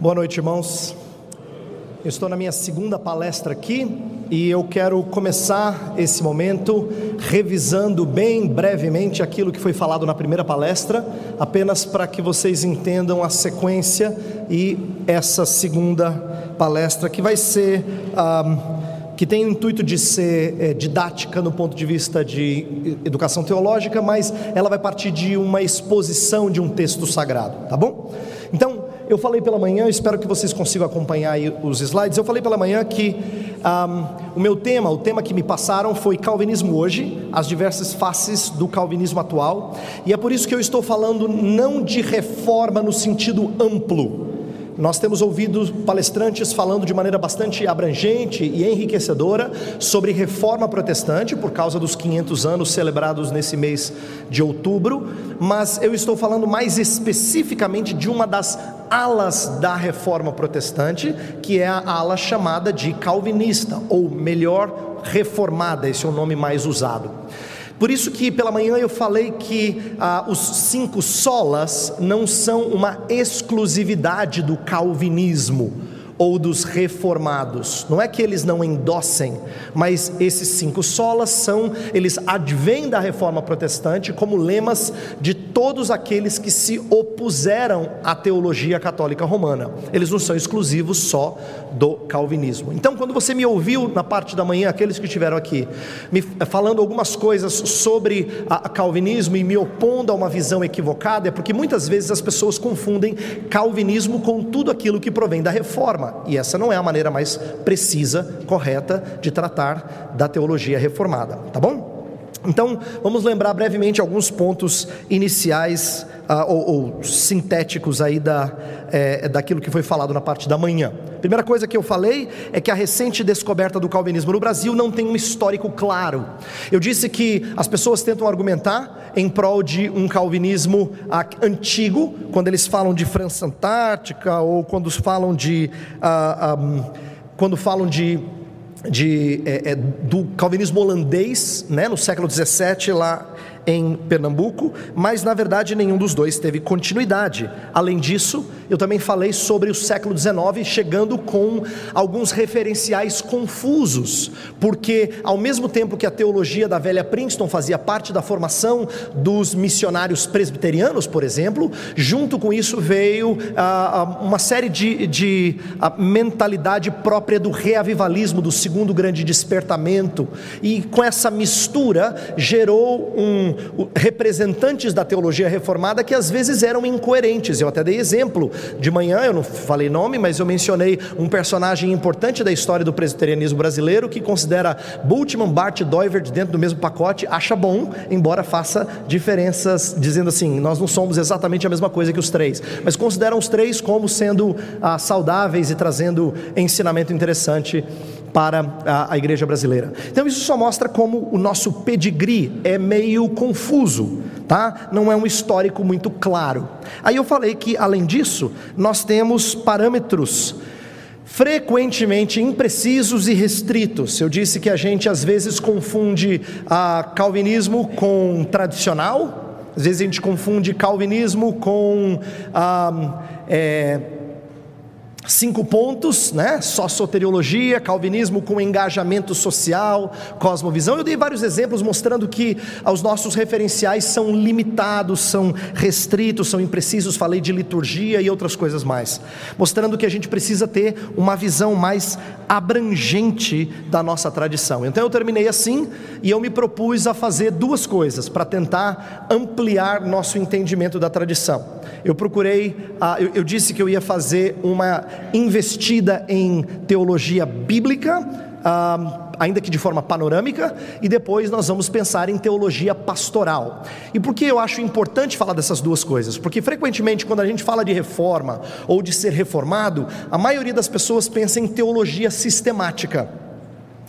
Boa noite, irmãos. Eu estou na minha segunda palestra aqui e eu quero começar esse momento revisando bem brevemente aquilo que foi falado na primeira palestra, apenas para que vocês entendam a sequência e essa segunda palestra que vai ser. Um, que tem o intuito de ser é, didática no ponto de vista de educação teológica, mas ela vai partir de uma exposição de um texto sagrado, tá bom? Eu falei pela manhã, espero que vocês consigam acompanhar os slides. Eu falei pela manhã que um, o meu tema, o tema que me passaram foi Calvinismo hoje, as diversas faces do Calvinismo atual, e é por isso que eu estou falando não de reforma no sentido amplo, nós temos ouvido palestrantes falando de maneira bastante abrangente e enriquecedora sobre reforma protestante, por causa dos 500 anos celebrados nesse mês de outubro, mas eu estou falando mais especificamente de uma das alas da reforma protestante, que é a ala chamada de calvinista, ou melhor, reformada, esse é o nome mais usado. Por isso que pela manhã eu falei que ah, os cinco solas não são uma exclusividade do calvinismo ou dos reformados. Não é que eles não endossem, mas esses cinco solas são, eles advêm da reforma protestante como lemas de todos aqueles que se opuseram à teologia católica romana. Eles não são exclusivos só do calvinismo. Então, quando você me ouviu na parte da manhã, aqueles que estiveram aqui, me falando algumas coisas sobre a calvinismo e me opondo a uma visão equivocada, é porque muitas vezes as pessoas confundem calvinismo com tudo aquilo que provém da reforma e essa não é a maneira mais precisa, correta de tratar da teologia reformada, tá bom? Então, vamos lembrar brevemente alguns pontos iniciais uh, ou, ou, sintéticos aí da, é, daquilo que foi falado na parte da manhã. Primeira coisa que eu falei é que a recente descoberta do calvinismo no Brasil não tem um histórico claro. Eu disse que as pessoas tentam argumentar em prol de um calvinismo uh, antigo, quando eles falam de França Antártica ou quando falam de. Ah, um, quando falam de de, é, é, do calvinismo holandês, né, no século XVII, lá em Pernambuco, mas na verdade nenhum dos dois teve continuidade. Além disso, eu também falei sobre o século XIX, chegando com alguns referenciais confusos, porque ao mesmo tempo que a teologia da velha Princeton fazia parte da formação dos missionários presbiterianos, por exemplo, junto com isso veio ah, ah uma série de, de ah, mentalidade própria do reavivalismo, do segundo grande despertamento, e com essa mistura gerou um representantes da teologia reformada que às vezes eram incoerentes. Eu até dei exemplo de manhã, eu não falei nome, mas eu mencionei um personagem importante da história do presbiterianismo brasileiro que considera Bultmann, Bart e Doivert dentro do mesmo pacote, acha bom, embora faça diferenças, dizendo assim, nós não somos exatamente a mesma coisa que os três, mas consideram os três como sendo ah, saudáveis e trazendo ensinamento interessante para a, a, igreja brasileira. Então isso só mostra como o nosso pedigree é meio confuso, tá? Não é um histórico muito claro. Aí eu falei que além disso, nós temos parâmetros frequentemente imprecisos e restritos. Eu disse que a gente às vezes confunde a calvinismo com tradicional, às vezes a gente confunde calvinismo com ah, é, Cinco pontos, né? Soteriologia, calvinismo com engajamento social, cosmovisão. Eu dei vários exemplos mostrando que os nossos referenciais são limitados, são restritos, são imprecisos. Falei de liturgia e outras coisas mais, mostrando que a gente precisa ter uma visão mais abrangente da nossa tradição. Então eu terminei assim e eu me propus a fazer duas coisas para tentar ampliar nosso entendimento da tradição. Eu procurei, ah, eu disse que eu ia fazer uma investida em teologia bíblica, ah, ainda que de forma panorâmica, e depois nós vamos pensar em teologia pastoral. E por que eu acho importante falar dessas duas coisas? Porque frequentemente, quando a gente fala de reforma ou de ser reformado, a maioria das pessoas pensa em teologia sistemática.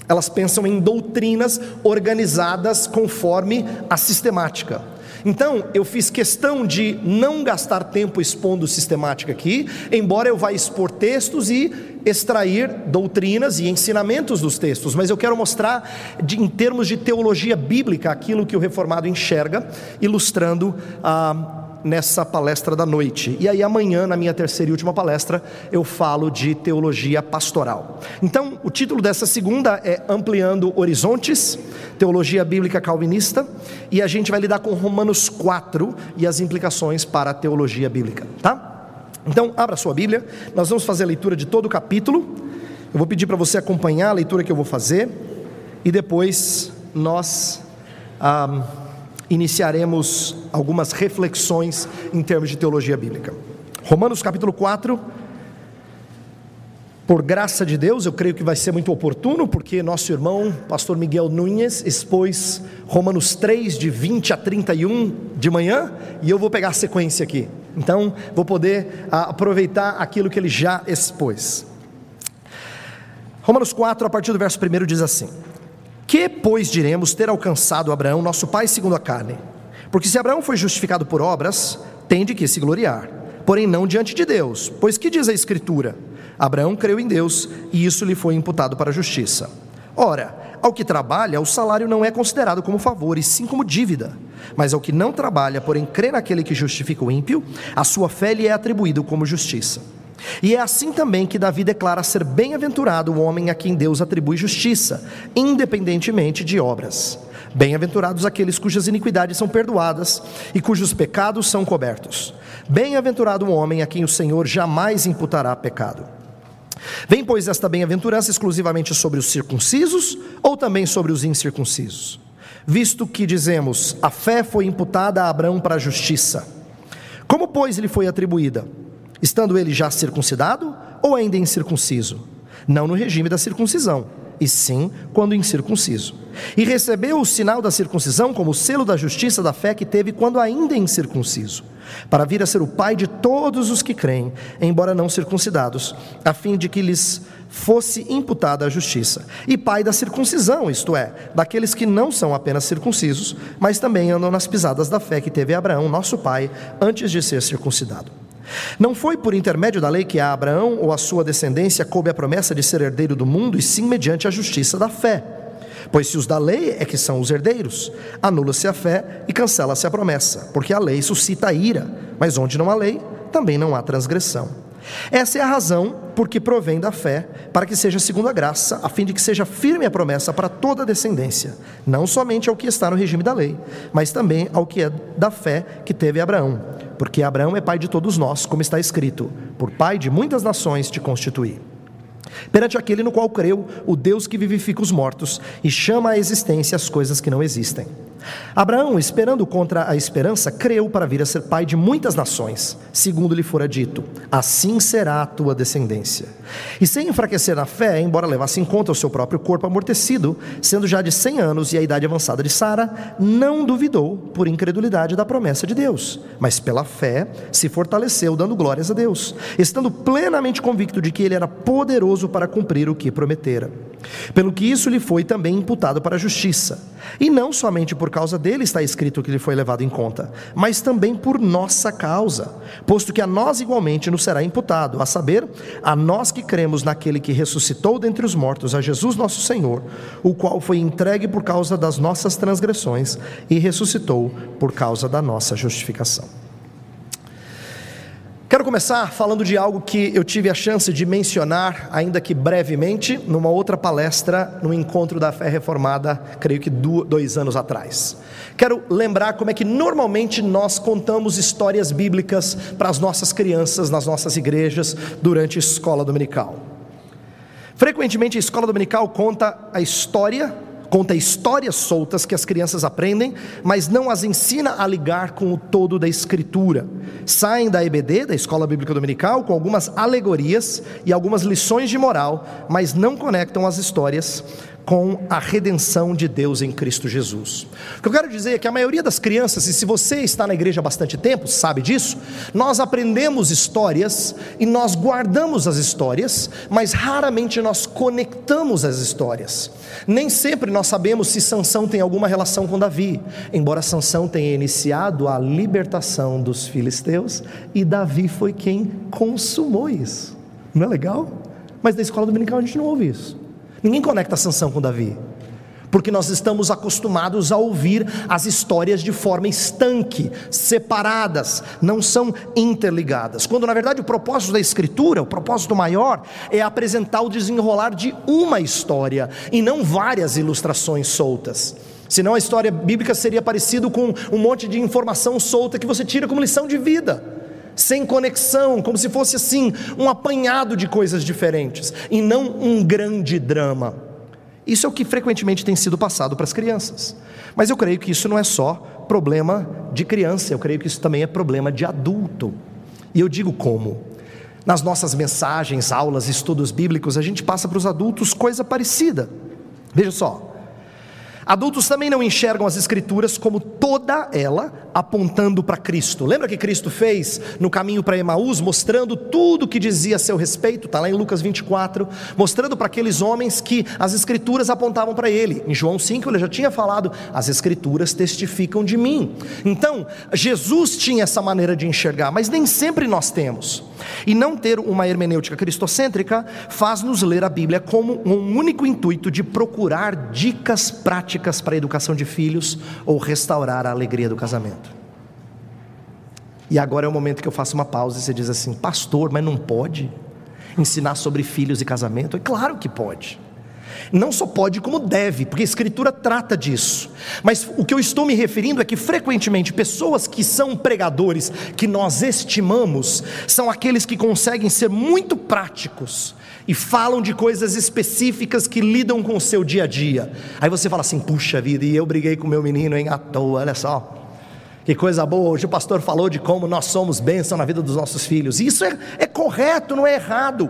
Elas pensam em doutrinas organizadas conforme a sistemática. Então, eu fiz questão de não gastar tempo expondo sistemática aqui, embora eu vá expor textos e extrair doutrinas e ensinamentos dos textos, mas eu quero mostrar, de, em termos de teologia bíblica, aquilo que o reformado enxerga, ilustrando ah, nessa palestra da noite. E aí amanhã, na minha terceira e última palestra, eu falo de teologia pastoral. Então, o título dessa segunda é Ampliando Horizontes, Teologia Bíblica Calvinista, e a gente vai lidar com Romanos 4 e as implicações para a teologia bíblica, tá? Então, abra sua Bíblia, nós vamos fazer a leitura de todo o capítulo. Eu vou pedir para você acompanhar a leitura que eu vou fazer e depois nós ah, iniciaremos algumas reflexões em termos de teologia bíblica. Romanos capítulo 4. Por graça de Deus, eu creio que vai ser muito oportuno, porque nosso irmão, pastor Miguel Nunes, expôs Romanos 3, de 20 a 31 de manhã, e eu vou pegar a sequência aqui. Então, vou poder ah, aproveitar aquilo que ele já expôs. Romanos 4, a partir do verso 1 diz assim: Que, pois, diremos ter alcançado Abraão, nosso pai, segundo a carne? Porque se Abraão foi justificado por obras, tem de que se gloriar, porém não diante de Deus, pois que diz a Escritura? Abraão creu em Deus e isso lhe foi imputado para a justiça. Ora, ao que trabalha, o salário não é considerado como favor, e sim como dívida. Mas ao que não trabalha, porém crê naquele que justifica o ímpio, a sua fé lhe é atribuída como justiça. E é assim também que Davi declara ser bem-aventurado o homem a quem Deus atribui justiça, independentemente de obras. Bem-aventurados aqueles cujas iniquidades são perdoadas e cujos pecados são cobertos. Bem-aventurado o homem a quem o Senhor jamais imputará pecado. Vem, pois, esta bem-aventurança exclusivamente sobre os circuncisos ou também sobre os incircuncisos? Visto que dizemos, a fé foi imputada a Abraão para a justiça. Como, pois, lhe foi atribuída? Estando ele já circuncidado ou ainda incircunciso? Não no regime da circuncisão, e sim quando incircunciso. E recebeu o sinal da circuncisão como selo da justiça da fé que teve quando ainda incircunciso, para vir a ser o pai de todos os que creem, embora não circuncidados, a fim de que lhes fosse imputada a justiça, e pai da circuncisão, isto é, daqueles que não são apenas circuncisos, mas também andam nas pisadas da fé que teve Abraão, nosso pai, antes de ser circuncidado. Não foi por intermédio da lei que a Abraão ou a sua descendência coube a promessa de ser herdeiro do mundo, e sim mediante a justiça da fé. Pois se os da lei é que são os herdeiros, anula-se a fé e cancela-se a promessa, porque a lei suscita a ira, mas onde não há lei, também não há transgressão. Essa é a razão por que provém da fé, para que seja segundo a graça, a fim de que seja firme a promessa para toda a descendência, não somente ao que está no regime da lei, mas também ao que é da fé que teve Abraão porque Abraão é pai de todos nós, como está escrito: por pai de muitas nações te constituí. Perante aquele no qual creu, o Deus que vivifica os mortos e chama à existência as coisas que não existem Abraão, esperando contra a esperança, creu para vir a ser pai de muitas nações, segundo lhe fora dito: assim será a tua descendência. E sem enfraquecer na fé, embora levasse em conta o seu próprio corpo amortecido, sendo já de cem anos e a idade avançada de Sara, não duvidou por incredulidade da promessa de Deus, mas pela fé se fortaleceu, dando glórias a Deus, estando plenamente convicto de que ele era poderoso para cumprir o que prometera. Pelo que isso lhe foi também imputado para a justiça. E não somente por causa dele está escrito que ele foi levado em conta, mas também por nossa causa, posto que a nós igualmente nos será imputado, a saber, a nós que cremos naquele que ressuscitou dentre os mortos, a Jesus nosso Senhor, o qual foi entregue por causa das nossas transgressões e ressuscitou por causa da nossa justificação. Quero começar falando de algo que eu tive a chance de mencionar, ainda que brevemente, numa outra palestra no encontro da fé reformada, creio que dois anos atrás. Quero lembrar como é que normalmente nós contamos histórias bíblicas para as nossas crianças nas nossas igrejas durante a escola dominical. Frequentemente a escola dominical conta a história conta histórias soltas que as crianças aprendem, mas não as ensina a ligar com o todo da Escritura. Saem da EBD, da Escola Bíblica Dominical, com algumas alegorias e algumas lições de moral, mas não conectam as histórias com a redenção de Deus em Cristo Jesus. O que eu quero dizer é que a maioria das crianças, e se você está na igreja há bastante tempo, sabe disso, nós aprendemos histórias e nós guardamos as histórias, mas raramente nós conectamos as histórias. Nem sempre nós sabemos se Sansão tem alguma relação com Davi, embora Sansão tenha iniciado a libertação dos filisteus e Davi foi quem consumou isso. Não é legal? Mas na escola dominical a gente não ouve isso. Ninguém conecta Sansão com Davi. porque nós estamos acostumados a ouvir as histórias de forma estanque, separadas, não são interligadas. Quando na verdade o propósito da Escritura, o propósito maior, é apresentar o desenrolar de uma história e não várias ilustrações soltas. Senão a história bíblica seria parecido com um monte de informação solta que você tira como lição de vida sem conexão, como se fosse assim, um apanhado de coisas diferentes, e não um grande drama. Isso é o que frequentemente tem sido passado para as crianças. Mas eu creio que isso não é só problema de criança, eu creio que isso também é problema de adulto. E eu digo como? Nas nossas mensagens, aulas, estudos bíblicos, a gente passa para os adultos coisa parecida. Veja só, Adultos também não enxergam as Escrituras como toda ela apontando para Cristo. Lembra que Cristo fez no caminho para Emaús, mostrando tudo o que dizia a seu respeito? Está lá em Lucas 24, mostrando para aqueles homens que as Escrituras apontavam para ele. Em João 5 ele já tinha falado: as Escrituras testificam de mim. Então, Jesus tinha essa maneira de enxergar, mas nem sempre nós temos. E não ter uma hermenêutica cristocêntrica faz-nos ler a Bíblia como um único intuito de procurar dicas práticas para a educação de filhos ou restaurar a alegria do casamento. E agora é o momento que eu faço uma pausa e você diz assim: Pastor, mas não pode ensinar sobre filhos e casamento? É claro que pode. Não só pode, como deve, porque a Escritura trata disso. Mas o que eu estou me referindo é que, frequentemente, pessoas que são pregadores, que nós estimamos, são aqueles que conseguem ser muito práticos e falam de coisas específicas que lidam com o seu dia a dia. Aí você fala assim: puxa vida, e eu briguei com meu menino, hein, à toa, olha só. Que coisa boa, hoje o pastor falou de como nós somos bênção na vida dos nossos filhos. Isso é, é correto, não é errado.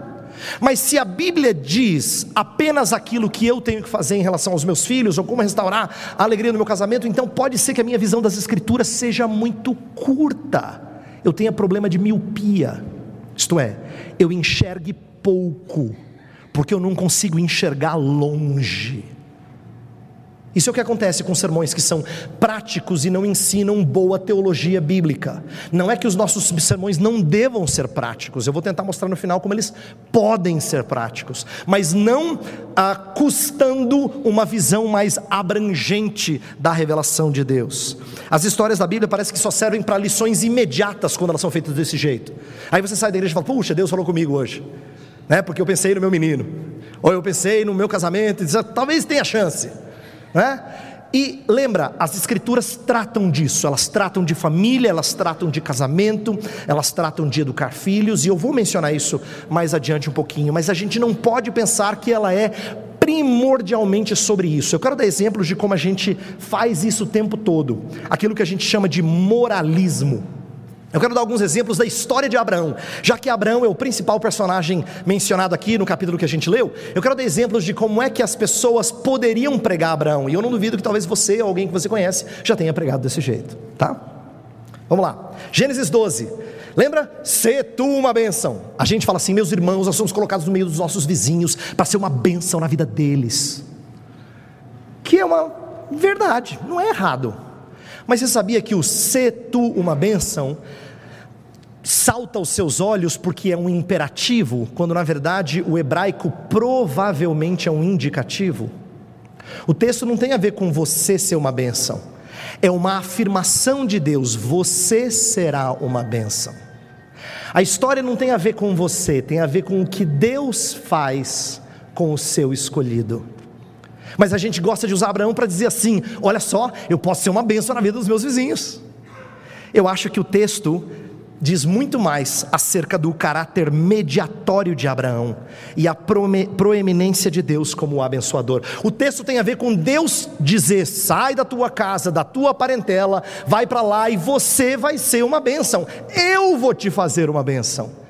Mas se a Bíblia diz apenas aquilo que eu tenho que fazer em relação aos meus filhos, ou como restaurar a alegria do meu casamento, então pode ser que a minha visão das Escrituras seja muito curta. Eu tenha problema de miopia, isto é, eu enxergue pouco, porque eu não consigo enxergar longe. Isso é o que acontece com sermões que são práticos e não ensinam boa teologia bíblica. Não é que os nossos sermões não devam ser práticos, eu vou tentar mostrar no final como eles podem ser práticos, mas não ah, custando uma visão mais abrangente da revelação de Deus. As histórias da Bíblia parece que só servem para lições imediatas quando elas são feitas desse jeito. Aí você sai da igreja e fala: Puxa, Deus falou comigo hoje, né? porque eu pensei no meu menino, ou eu pensei no meu casamento, e diz, talvez tenha chance. Né? E lembra, as escrituras tratam disso, elas tratam de família, elas tratam de casamento, elas tratam de educar filhos, e eu vou mencionar isso mais adiante um pouquinho, mas a gente não pode pensar que ela é primordialmente sobre isso. Eu quero dar exemplos de como a gente faz isso o tempo todo, aquilo que a gente chama de moralismo. Eu quero dar alguns exemplos da história de Abraão, já que Abraão é o principal personagem mencionado aqui no capítulo que a gente leu. Eu quero dar exemplos de como é que as pessoas poderiam pregar Abraão, e eu não duvido que talvez você ou alguém que você conhece já tenha pregado desse jeito, tá? Vamos lá, Gênesis 12. Lembra? Se tu uma bênção. A gente fala assim, meus irmãos, nós somos colocados no meio dos nossos vizinhos para ser uma bênção na vida deles. Que é uma verdade, não é errado. Mas você sabia que o se tu uma bênção salta aos seus olhos porque é um imperativo, quando na verdade o hebraico provavelmente é um indicativo? O texto não tem a ver com você ser uma bênção, é uma afirmação de Deus: você será uma bênção. A história não tem a ver com você, tem a ver com o que Deus faz com o seu escolhido. Mas a gente gosta de usar Abraão para dizer assim: olha só, eu posso ser uma bênção na vida dos meus vizinhos. Eu acho que o texto diz muito mais acerca do caráter mediatório de Abraão e a proeminência de Deus como o abençoador. O texto tem a ver com Deus dizer: sai da tua casa, da tua parentela, vai para lá e você vai ser uma bênção. Eu vou te fazer uma bênção.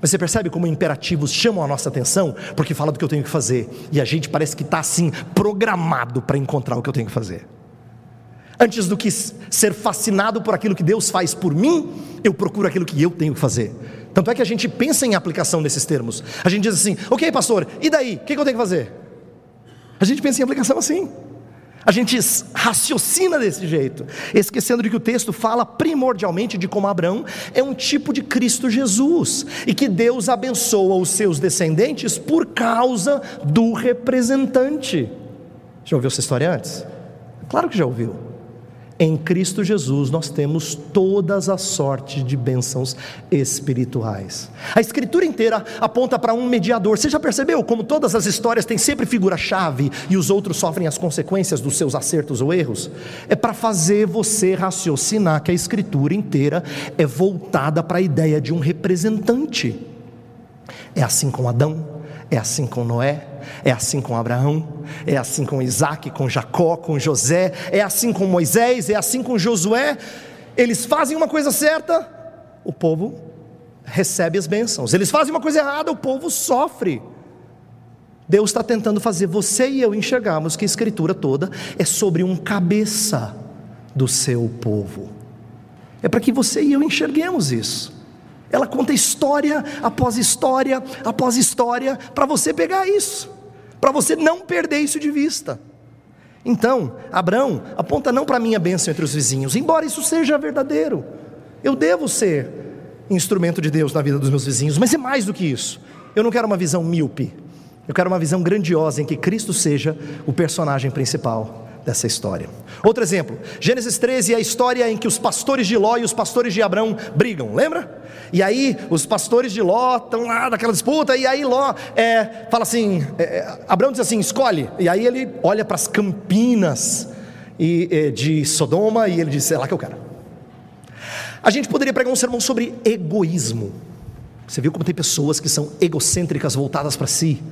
Mas você percebe como imperativos chamam a nossa atenção, porque fala do que eu tenho que fazer, e a gente parece que está assim, programado para encontrar o que eu tenho que fazer. Antes do que ser fascinado por aquilo que Deus faz por mim, eu procuro aquilo que eu tenho que fazer. Tanto é que a gente pensa em aplicação desses termos. A gente diz assim: ok, pastor, e daí? O que eu tenho que fazer? A gente pensa em aplicação assim. A gente raciocina desse jeito, esquecendo de que o texto fala primordialmente de como Abraão é um tipo de Cristo Jesus e que Deus abençoa os seus descendentes por causa do representante. Já ouviu essa história antes? Claro que já ouviu. Em Cristo Jesus nós temos todas as sortes de bênçãos espirituais. A Escritura inteira aponta para um mediador. Você já percebeu como todas as histórias têm sempre figura-chave e os outros sofrem as consequências dos seus acertos ou erros? É para fazer você raciocinar que a Escritura inteira é voltada para a ideia de um representante. É assim com Adão, é assim com Noé, é assim com Abraão, é assim com Isaac, com Jacó, com José, é assim com Moisés, é assim com Josué. Eles fazem uma coisa certa, o povo recebe as bênçãos. Eles fazem uma coisa errada, o povo sofre. Deus está tentando fazer você e eu enxergarmos que a escritura toda é sobre um cabeça do seu povo. É para que você e eu enxerguemos isso. Ela conta história após história após história para você pegar isso para você não perder isso de vista. Então, Abraão aponta não para a minha bênção entre os vizinhos, embora isso seja verdadeiro. Eu devo ser instrumento de Deus na vida dos meus vizinhos, mas é mais do que isso. Eu não quero uma visão míope, eu quero uma visão grandiosa em que Cristo seja o personagem principal dessa história. Outro exemplo, Gênesis 13 é a história em que os pastores de Ló e os pastores de Abraão brigam, lembra? E aí os pastores de Ló estão lá naquela disputa, e aí Ló é, fala assim: é, é Abraão diz assim, escolhe, e aí ele olha para as campinas e, é, de Sodoma e ele diz: é lá que eu quero. A gente poderia pregar um sermão sobre egoísmo. Você viu como tem pessoas que são egocêntricas, voltadas para si?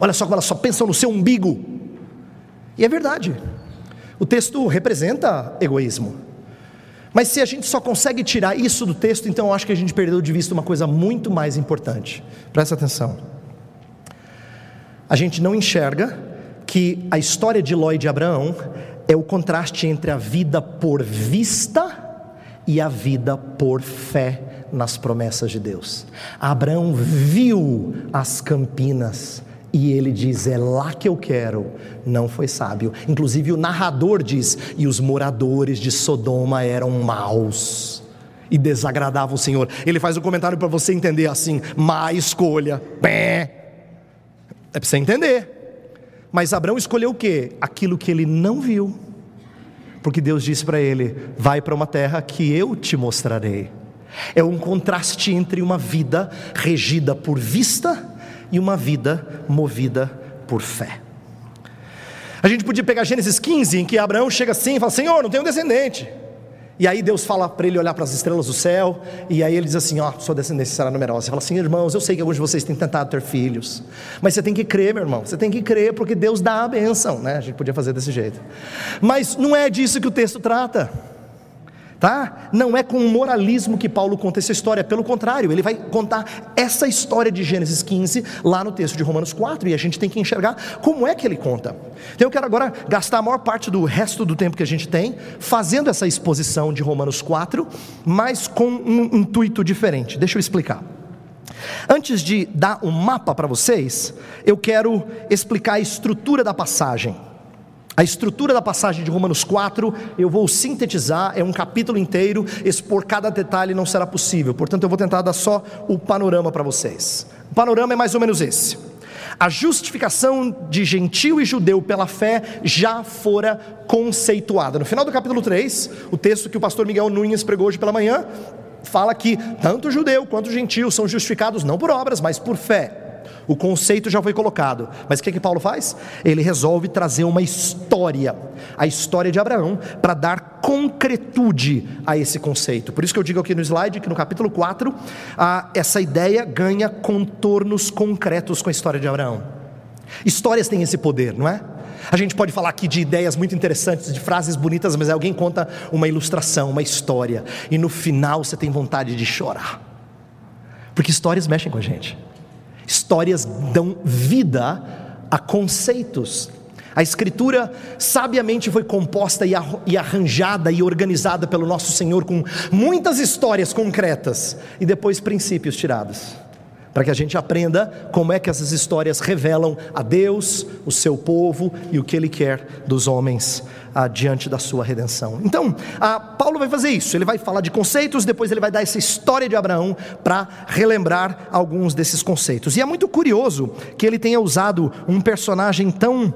Olha só como elas só pensam no seu umbigo. E é verdade. O texto representa egoísmo. Mas se a gente só consegue tirar isso do texto, então eu acho que a gente perdeu de vista uma coisa muito mais importante. Presta atenção. A gente não enxerga que a história de Ló e de Abraão é o contraste entre a vida por vista e a vida por fé nas promessas de Deus. Abraão viu as campinas, e ele diz: É lá que eu quero. Não foi sábio. Inclusive, o narrador diz: E os moradores de Sodoma eram maus e desagradavam o Senhor. Ele faz um comentário para você entender assim: má escolha. É para você entender. Mas Abraão escolheu o que? Aquilo que ele não viu. Porque Deus disse para ele: Vai para uma terra que eu te mostrarei. É um contraste entre uma vida regida por vista e uma vida movida por fé. A gente podia pegar Gênesis 15, em que Abraão chega assim e fala: Senhor, não tenho descendente. E aí Deus fala para ele olhar para as estrelas do céu, e aí ele diz assim: Ó, oh, sua descendência será numerosa. Você fala assim, irmãos, eu sei que alguns de vocês têm tentado ter filhos, mas você tem que crer, meu irmão, você tem que crer, porque Deus dá a benção, né? A gente podia fazer desse jeito. Mas não é disso que o texto trata tá? Não é com moralismo que Paulo conta essa história, pelo contrário, ele vai contar essa história de Gênesis 15 lá no texto de Romanos 4 e a gente tem que enxergar como é que ele conta. Então eu quero agora gastar a maior parte do resto do tempo que a gente tem fazendo essa exposição de Romanos 4, mas com um intuito diferente. Deixa eu explicar. Antes de dar um mapa para vocês, eu quero explicar a estrutura da passagem. A estrutura da passagem de Romanos 4, eu vou sintetizar, é um capítulo inteiro, expor cada detalhe não será possível, portanto eu vou tentar dar só o panorama para vocês. O panorama é mais ou menos esse: a justificação de gentil e judeu pela fé já fora conceituada. No final do capítulo 3, o texto que o pastor Miguel Nunes pregou hoje pela manhã, fala que tanto judeu quanto gentil são justificados não por obras, mas por fé. O conceito já foi colocado, mas o que, que Paulo faz? Ele resolve trazer uma história, a história de Abraão, para dar concretude a esse conceito. Por isso que eu digo aqui no slide que no capítulo 4, ah, essa ideia ganha contornos concretos com a história de Abraão. Histórias têm esse poder, não é? A gente pode falar aqui de ideias muito interessantes, de frases bonitas, mas alguém conta uma ilustração, uma história, e no final você tem vontade de chorar, porque histórias mexem com a gente. Histórias dão vida a conceitos. A Escritura sabiamente foi composta e arranjada e organizada pelo nosso Senhor com muitas histórias concretas e depois princípios tirados para que a gente aprenda como é que essas histórias revelam a Deus, o seu povo e o que Ele quer dos homens ah, diante da sua redenção. Então, ah, Paulo vai fazer isso, ele vai falar de conceitos, depois ele vai dar essa história de Abraão para relembrar alguns desses conceitos. E é muito curioso que ele tenha usado um personagem tão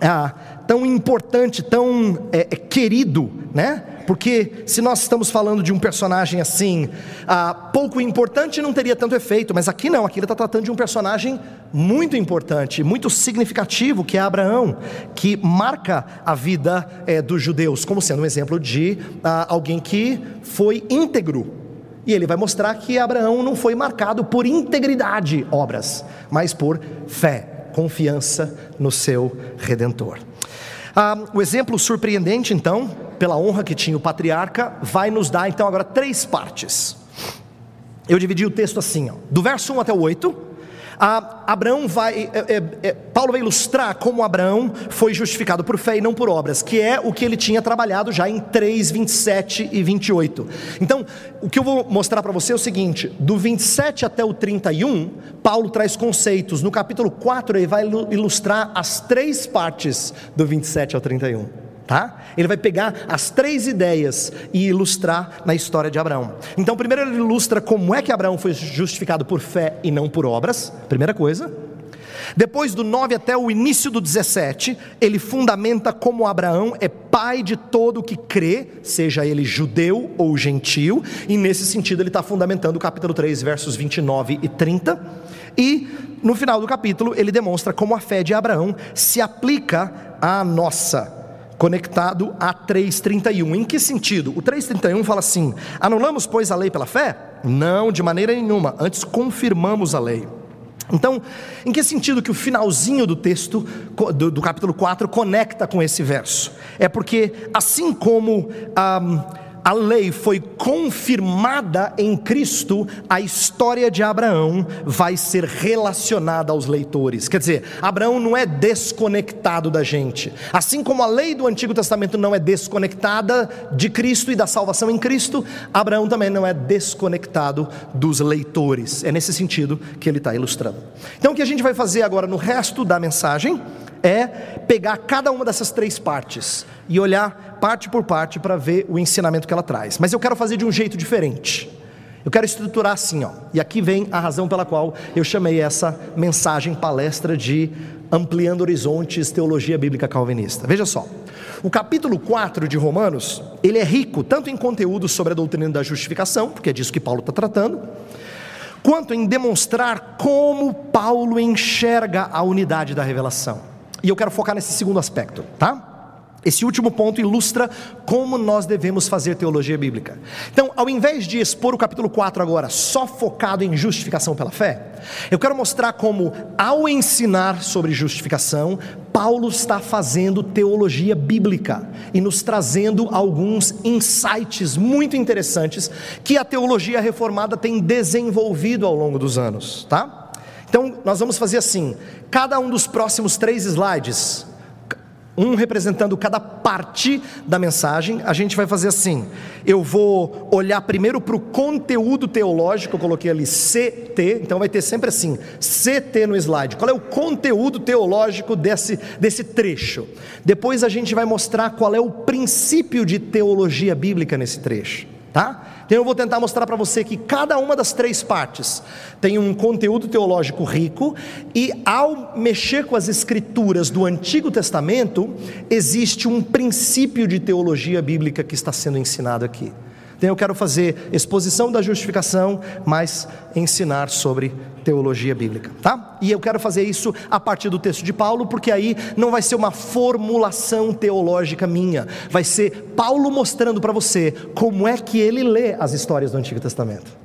ah, tão importante, tão é, querido, né? Porque se nós estamos falando de um personagem assim, ah, pouco importante, não teria tanto efeito, mas aqui não, aqui ele está tratando de um personagem muito importante, muito significativo, que é Abraão, que marca a vida é, dos judeus, como sendo um exemplo de ah, alguém que foi íntegro. E ele vai mostrar que Abraão não foi marcado por integridade, obras, mas por fé confiança no seu redentor. Ah, o exemplo surpreendente, então, pela honra que tinha o patriarca, vai nos dar então agora três partes. Eu dividi o texto assim, ó, do verso 1 até o 8 ah, Abraão vai, é, é, é, Paulo vai ilustrar como Abraão foi justificado por fé e não por obras, que é o que ele tinha trabalhado já em 3, 27 e 28. Então, o que eu vou mostrar para você é o seguinte: do 27 até o 31, Paulo traz conceitos. No capítulo 4, ele vai ilustrar as três partes do 27 ao 31 tá? Ele vai pegar as três ideias e ilustrar na história de Abraão. Então, primeiro ele ilustra como é que Abraão foi justificado por fé e não por obras, primeira coisa. Depois do 9 até o início do 17, ele fundamenta como Abraão é pai de todo que crê, seja ele judeu ou gentil, e nesse sentido ele está fundamentando o capítulo 3, versos 29 e 30. E no final do capítulo ele demonstra como a fé de Abraão se aplica à nossa conectado a 3:31. Em que sentido? O 3:31 fala assim: "Anulamos pois a lei pela fé? Não, de maneira nenhuma. Antes confirmamos a lei." Então, em que sentido que o finalzinho do texto do, do capítulo 4 conecta com esse verso? É porque assim como ah, a lei foi confirmada em Cristo, a história de Abraão vai ser relacionada aos leitores. Quer dizer, Abraão não é desconectado da gente. Assim como a lei do Antigo Testamento não é desconectada de Cristo e da salvação em Cristo, Abraão também não é desconectado dos leitores. É nesse sentido que ele está ilustrando. Então, o que a gente vai fazer agora no resto da mensagem é pegar cada uma dessas três partes e olhar parte por parte para ver o ensinamento que ela traz. Mas eu quero fazer de um jeito diferente. Eu quero estruturar assim, ó. E aqui vem a razão pela qual eu chamei essa mensagem palestra de Ampliando Horizontes Teologia Bíblica Calvinista. Veja só. O capítulo 4 de Romanos, ele é rico tanto em conteúdo sobre a doutrina da justificação, porque é disso que Paulo está tratando, quanto em demonstrar como Paulo enxerga a unidade da revelação. E eu quero focar nesse segundo aspecto, tá? Esse último ponto ilustra como nós devemos fazer teologia bíblica. Então, ao invés de expor o capítulo 4 agora só focado em justificação pela fé, eu quero mostrar como, ao ensinar sobre justificação, Paulo está fazendo teologia bíblica e nos trazendo alguns insights muito interessantes que a teologia reformada tem desenvolvido ao longo dos anos, tá? Então, nós vamos fazer assim: cada um dos próximos três slides, um representando cada parte da mensagem, a gente vai fazer assim. Eu vou olhar primeiro para o conteúdo teológico, eu coloquei ali CT, então vai ter sempre assim, CT no slide. Qual é o conteúdo teológico desse, desse trecho? Depois a gente vai mostrar qual é o princípio de teologia bíblica nesse trecho, tá? Então eu vou tentar mostrar para você que cada uma das três partes tem um conteúdo teológico rico e ao mexer com as escrituras do Antigo Testamento, existe um princípio de teologia bíblica que está sendo ensinado aqui. Então eu quero fazer exposição da justificação, mas ensinar sobre teologia bíblica, tá? E eu quero fazer isso a partir do texto de Paulo, porque aí não vai ser uma formulação teológica minha, vai ser Paulo mostrando para você como é que ele lê as histórias do Antigo Testamento.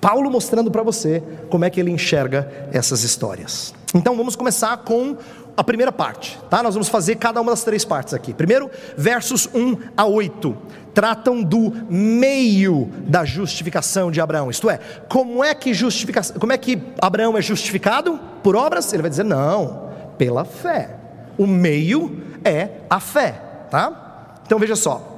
Paulo mostrando para você como é que ele enxerga essas histórias. Então vamos começar com a primeira parte, tá? Nós vamos fazer cada uma das três partes aqui. Primeiro, versos 1 a 8 tratam do meio da justificação de Abraão. Isto é, como é que justificação, como é que Abraão é justificado por obras? Ele vai dizer não, pela fé. O meio é a fé, tá? Então veja só.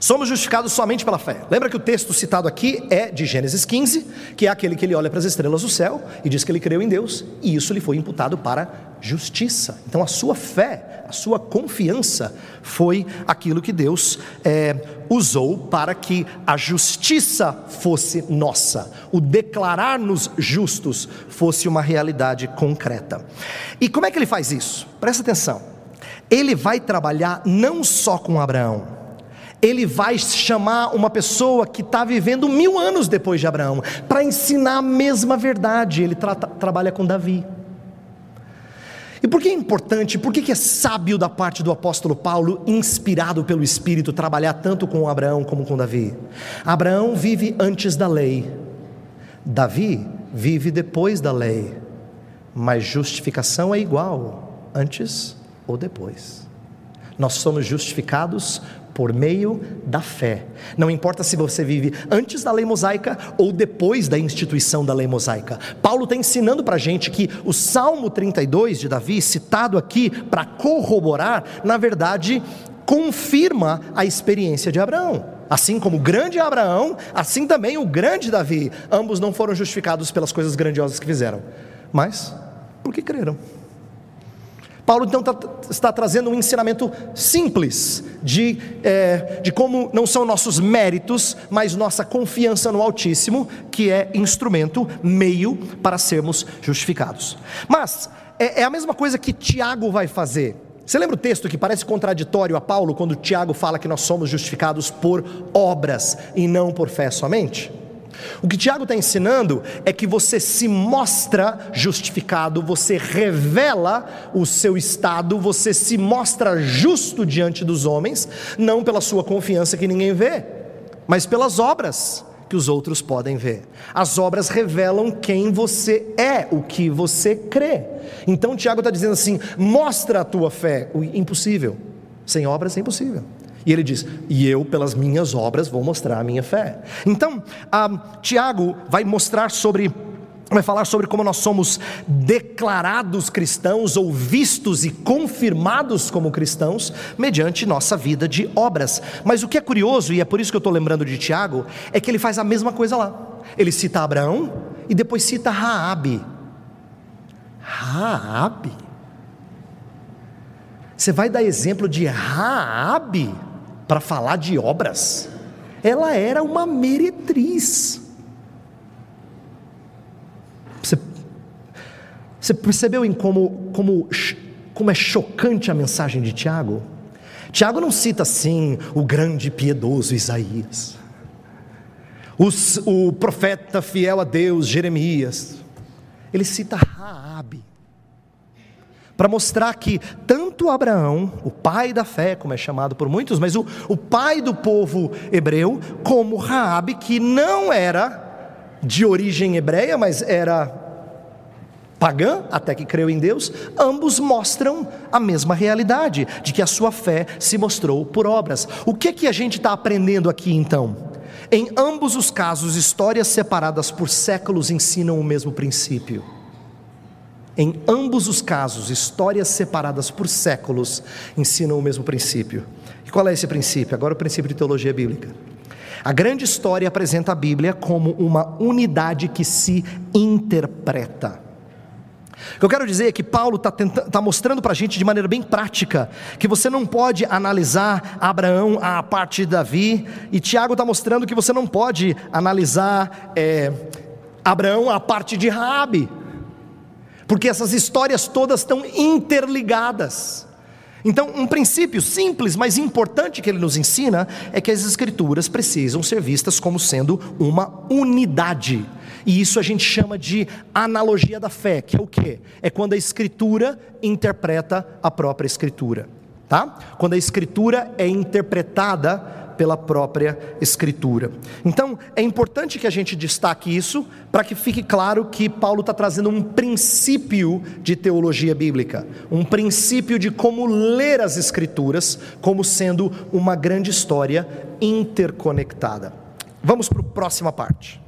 Somos justificados somente pela fé. Lembra que o texto citado aqui é de Gênesis 15, que é aquele que ele olha para as estrelas do céu e diz que ele creu em Deus, e isso lhe foi imputado para justiça. Então a sua fé, a sua confiança foi aquilo que Deus é, usou para que a justiça fosse nossa, o declarar-nos justos fosse uma realidade concreta. E como é que ele faz isso? Presta atenção. ele vai trabalhar não só com Abraão, ele vai chamar uma pessoa que está vivendo mil anos depois de Abraão, para ensinar a mesma verdade. Ele tra trabalha com Davi. E por que é importante, por que é sábio da parte do apóstolo Paulo, inspirado pelo Espírito, trabalhar tanto com Abraão como com Davi? Abraão vive antes da lei, Davi vive depois da lei, mas justificação é igual, antes ou depois. Nós somos justificados por meio da fé. Não importa se você vive antes da lei mosaica ou depois da instituição da lei mosaica. Paulo está ensinando para a gente que o Salmo 32 de Davi, citado aqui para corroborar, na verdade, confirma a experiência de Abraão. Assim como o grande Abraão, assim também o grande Davi. Ambos não foram justificados pelas coisas grandiosas que fizeram, mas porque creram. Paulo então tá, está trazendo um ensinamento simples de, é, de como não são nossos méritos, mas nossa confiança no Altíssimo, que é instrumento, meio para sermos justificados. Mas é, é a mesma coisa que Tiago vai fazer. Você lembra o texto que parece contraditório a Paulo quando Tiago fala que nós somos justificados por obras e não por fé somente? O que Tiago está ensinando é que você se mostra justificado, você revela o seu estado, você se mostra justo diante dos homens, não pela sua confiança que ninguém vê, mas pelas obras que os outros podem ver. As obras revelam quem você é, o que você crê. Então Tiago está dizendo assim: mostra a tua fé. O impossível. Sem obras é impossível. E ele diz: E eu, pelas minhas obras, vou mostrar a minha fé. Então, ah, Tiago vai mostrar sobre vai falar sobre como nós somos declarados cristãos ou vistos e confirmados como cristãos mediante nossa vida de obras. Mas o que é curioso, e é por isso que eu estou lembrando de Tiago, é que ele faz a mesma coisa lá. Ele cita Abraão e depois cita Raabe. Raabe? Você vai dar exemplo de Raabe? Para falar de obras. Ela era uma meretriz. Você, você percebeu em como, como, como é chocante a mensagem de Tiago? Tiago não cita assim o grande piedoso Isaías, Os, o profeta fiel a Deus Jeremias, ele cita Raabe, para mostrar que tanto Abraão, o pai da fé, como é chamado por muitos, mas o, o pai do povo hebreu, como Raabe, que não era de origem hebreia, mas era pagã, até que creu em Deus, ambos mostram a mesma realidade, de que a sua fé se mostrou por obras. O que que a gente está aprendendo aqui então? Em ambos os casos, histórias separadas por séculos ensinam o mesmo princípio. Em ambos os casos, histórias separadas por séculos ensinam o mesmo princípio. E qual é esse princípio? Agora, o princípio de teologia bíblica. A grande história apresenta a Bíblia como uma unidade que se interpreta. O que eu quero dizer é que Paulo está tá mostrando para a gente de maneira bem prática que você não pode analisar Abraão a parte de Davi, e Tiago está mostrando que você não pode analisar é, Abraão a parte de Raabe porque essas histórias todas estão interligadas. Então, um princípio simples, mas importante que ele nos ensina é que as escrituras precisam ser vistas como sendo uma unidade. E isso a gente chama de analogia da fé, que é o quê? É quando a escritura interpreta a própria escritura, tá? Quando a escritura é interpretada pela própria Escritura. Então, é importante que a gente destaque isso, para que fique claro que Paulo está trazendo um princípio de teologia bíblica, um princípio de como ler as Escrituras como sendo uma grande história interconectada. Vamos para a próxima parte.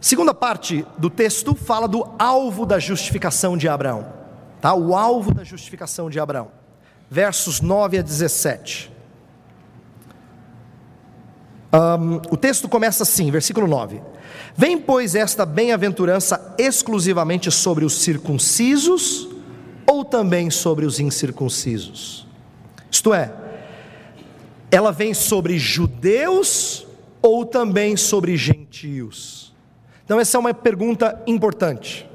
Segunda parte do texto fala do alvo da justificação de Abraão. Tá? O alvo da justificação de Abraão versos 9 a 17. Um, o texto começa assim, versículo 9: Vem, pois, esta bem-aventurança exclusivamente sobre os circuncisos ou também sobre os incircuncisos? Isto é, ela vem sobre judeus ou também sobre gentios? Então, essa é uma pergunta importante.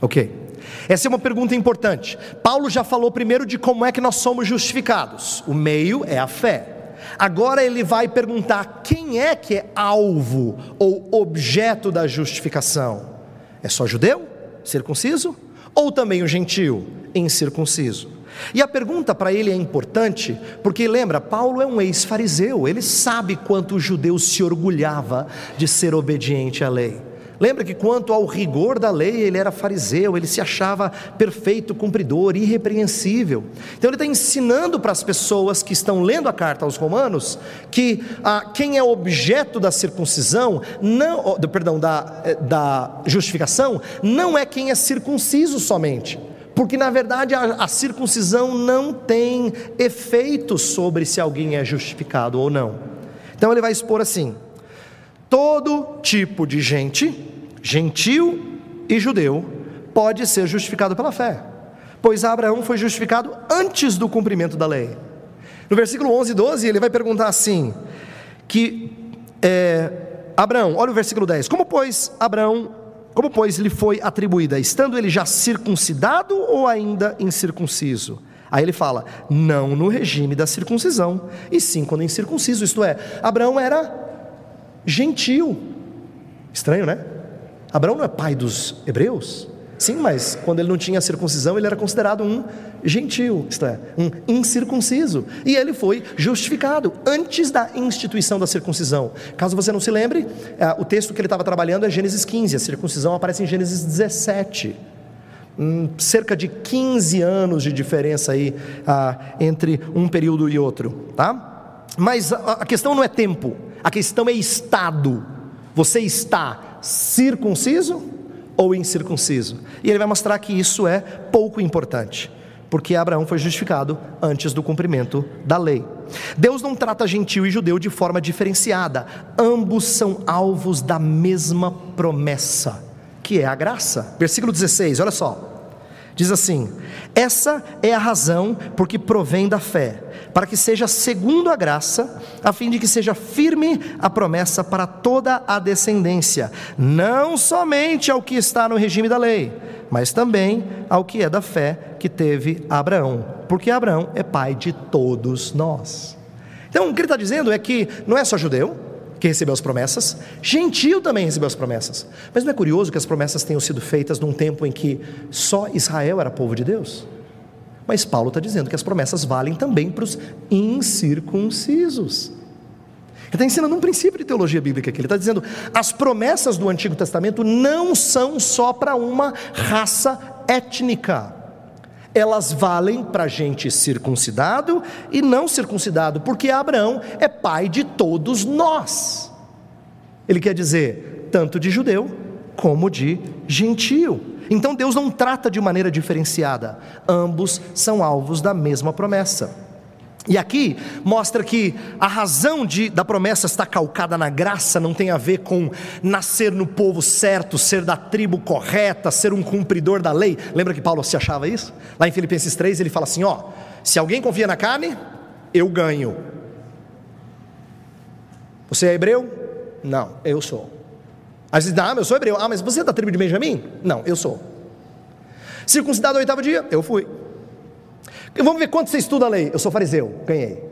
Ok. Essa é uma pergunta importante. Paulo já falou primeiro de como é que nós somos justificados. O meio é a fé. Agora ele vai perguntar quem é que é alvo ou objeto da justificação. É só judeu, circunciso, ou também o gentio, incircunciso? E a pergunta para ele é importante, porque lembra, Paulo é um ex-fariseu, ele sabe quanto o judeu se orgulhava de ser obediente à lei. Lembra que quanto ao rigor da lei, ele era fariseu, ele se achava perfeito, cumpridor, irrepreensível. Então ele está ensinando para as pessoas que estão lendo a carta aos Romanos que ah, quem é objeto da circuncisão, não, perdão, da, eh, da justificação, não é quem é circunciso somente. Porque na verdade a, a circuncisão não tem efeito sobre se alguém é justificado ou não. Então ele vai expor assim: todo tipo de gente gentil e judeu, pode ser justificado pela fé, pois Abraão foi justificado antes do cumprimento da lei. No versículo 11 e 12, ele vai perguntar assim: que é, Abraão, olha o versículo 10: como pois Abraão, como pois lhe foi atribuída, estando ele já circuncidado ou ainda incircunciso? Aí ele fala, não no regime da circuncisão, e sim quando incircunciso, isto é, Abraão era gentil. Estranho, né? Abraão não é pai dos hebreus? Sim, mas quando ele não tinha circuncisão, ele era considerado um gentil, isto é, um incircunciso. E ele foi justificado antes da instituição da circuncisão. Caso você não se lembre, é, o texto que ele estava trabalhando é Gênesis 15, a circuncisão aparece em Gênesis 17. Hum, cerca de 15 anos de diferença aí ah, entre um período e outro, tá? Mas a, a questão não é tempo, a questão é estado. Você está circunciso ou incircunciso. E ele vai mostrar que isso é pouco importante, porque Abraão foi justificado antes do cumprimento da lei. Deus não trata gentil e judeu de forma diferenciada, ambos são alvos da mesma promessa, que é a graça. Versículo 16, olha só. Diz assim: Essa é a razão porque provém da fé, para que seja segundo a graça, a fim de que seja firme a promessa para toda a descendência, não somente ao que está no regime da lei, mas também ao que é da fé que teve Abraão, porque Abraão é pai de todos nós. Então, o que ele está dizendo é que não é só judeu, que recebeu as promessas, gentil também recebeu as promessas. Mas não é curioso que as promessas tenham sido feitas num tempo em que só Israel era povo de Deus? Mas Paulo está dizendo que as promessas valem também para os incircuncisos. Ele está ensinando um princípio de teologia bíblica aqui. Ele está dizendo: as promessas do Antigo Testamento não são só para uma raça étnica elas valem para gente circuncidado e não circuncidado, porque Abraão é pai de todos nós. Ele quer dizer tanto de judeu como de gentio. Então Deus não trata de maneira diferenciada, ambos são alvos da mesma promessa. E aqui mostra que a razão de, da promessa estar calcada na graça não tem a ver com nascer no povo certo, ser da tribo correta, ser um cumpridor da lei. Lembra que Paulo se achava isso? Lá em Filipenses 3 ele fala assim: ó, se alguém confia na carne, eu ganho. Você é hebreu? Não, eu sou. Aí você diz, ah, eu sou hebreu. Ah, mas você é da tribo de Benjamim? Não, eu sou. Circuncidado no oitavo dia? Eu fui. Vamos ver quanto você estuda a lei. Eu sou fariseu, ganhei.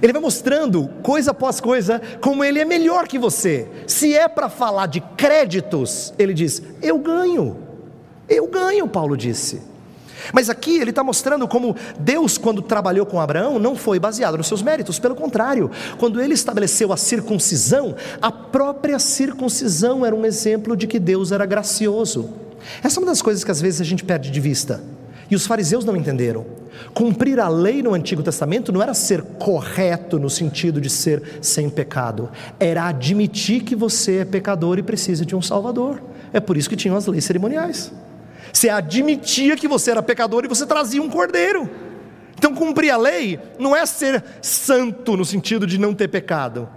Ele vai mostrando, coisa após coisa, como ele é melhor que você. Se é para falar de créditos, ele diz: Eu ganho. Eu ganho, Paulo disse. Mas aqui ele está mostrando como Deus, quando trabalhou com Abraão, não foi baseado nos seus méritos, pelo contrário, quando ele estabeleceu a circuncisão, a própria circuncisão era um exemplo de que Deus era gracioso. Essa é uma das coisas que às vezes a gente perde de vista. E os fariseus não entenderam. Cumprir a lei no Antigo Testamento não era ser correto no sentido de ser sem pecado, era admitir que você é pecador e precisa de um Salvador. É por isso que tinham as leis cerimoniais. Você admitia que você era pecador e você trazia um cordeiro. Então, cumprir a lei não é ser santo no sentido de não ter pecado,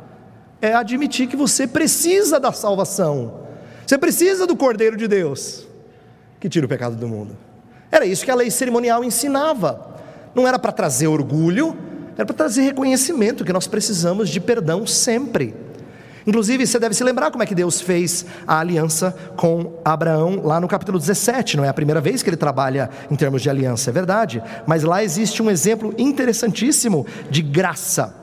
é admitir que você precisa da salvação, você precisa do cordeiro de Deus que tira o pecado do mundo. Era isso que a lei cerimonial ensinava. Não era para trazer orgulho, era para trazer reconhecimento que nós precisamos de perdão sempre. Inclusive, você deve se lembrar como é que Deus fez a aliança com Abraão lá no capítulo 17. Não é a primeira vez que ele trabalha em termos de aliança, é verdade. Mas lá existe um exemplo interessantíssimo de graça.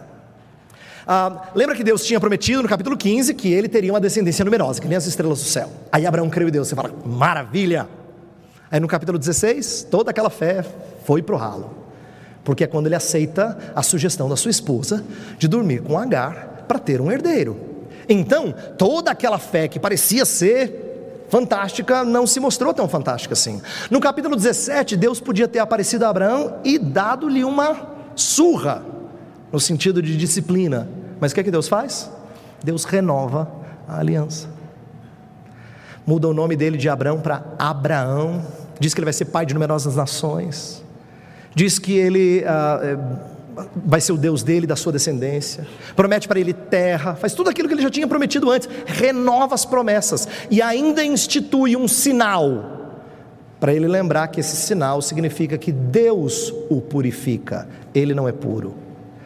Ah, lembra que Deus tinha prometido no capítulo 15 que ele teria uma descendência numerosa, que nem as estrelas do céu. Aí Abraão creu em Deus. Você fala, maravilha! Aí no capítulo 16, toda aquela fé foi para o ralo. Porque é quando ele aceita a sugestão da sua esposa de dormir com Agar para ter um herdeiro. Então, toda aquela fé que parecia ser fantástica não se mostrou tão fantástica assim. No capítulo 17, Deus podia ter aparecido a Abraão e dado-lhe uma surra, no sentido de disciplina. Mas o que é que Deus faz? Deus renova a aliança. Muda o nome dele de Abraão para Abraão. Diz que ele vai ser pai de numerosas nações. Diz que ele. Ah, vai ser o Deus dele, da sua descendência, promete para ele terra, faz tudo aquilo que ele já tinha prometido antes, renova as promessas e ainda institui um sinal para ele lembrar que esse sinal significa que Deus o purifica, ele não é puro.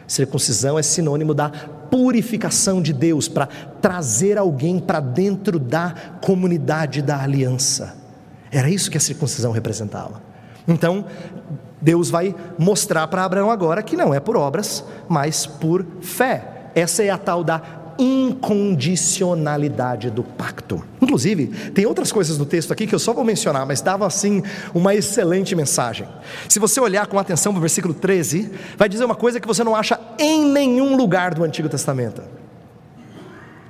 Circuncisão é sinônimo da purificação de Deus para trazer alguém para dentro da comunidade da aliança. Era isso que a circuncisão representava. Então, Deus vai mostrar para Abraão agora que não é por obras, mas por fé. Essa é a tal da incondicionalidade do pacto. Inclusive, tem outras coisas no texto aqui que eu só vou mencionar, mas dava assim uma excelente mensagem. Se você olhar com atenção para o versículo 13, vai dizer uma coisa que você não acha em nenhum lugar do Antigo Testamento.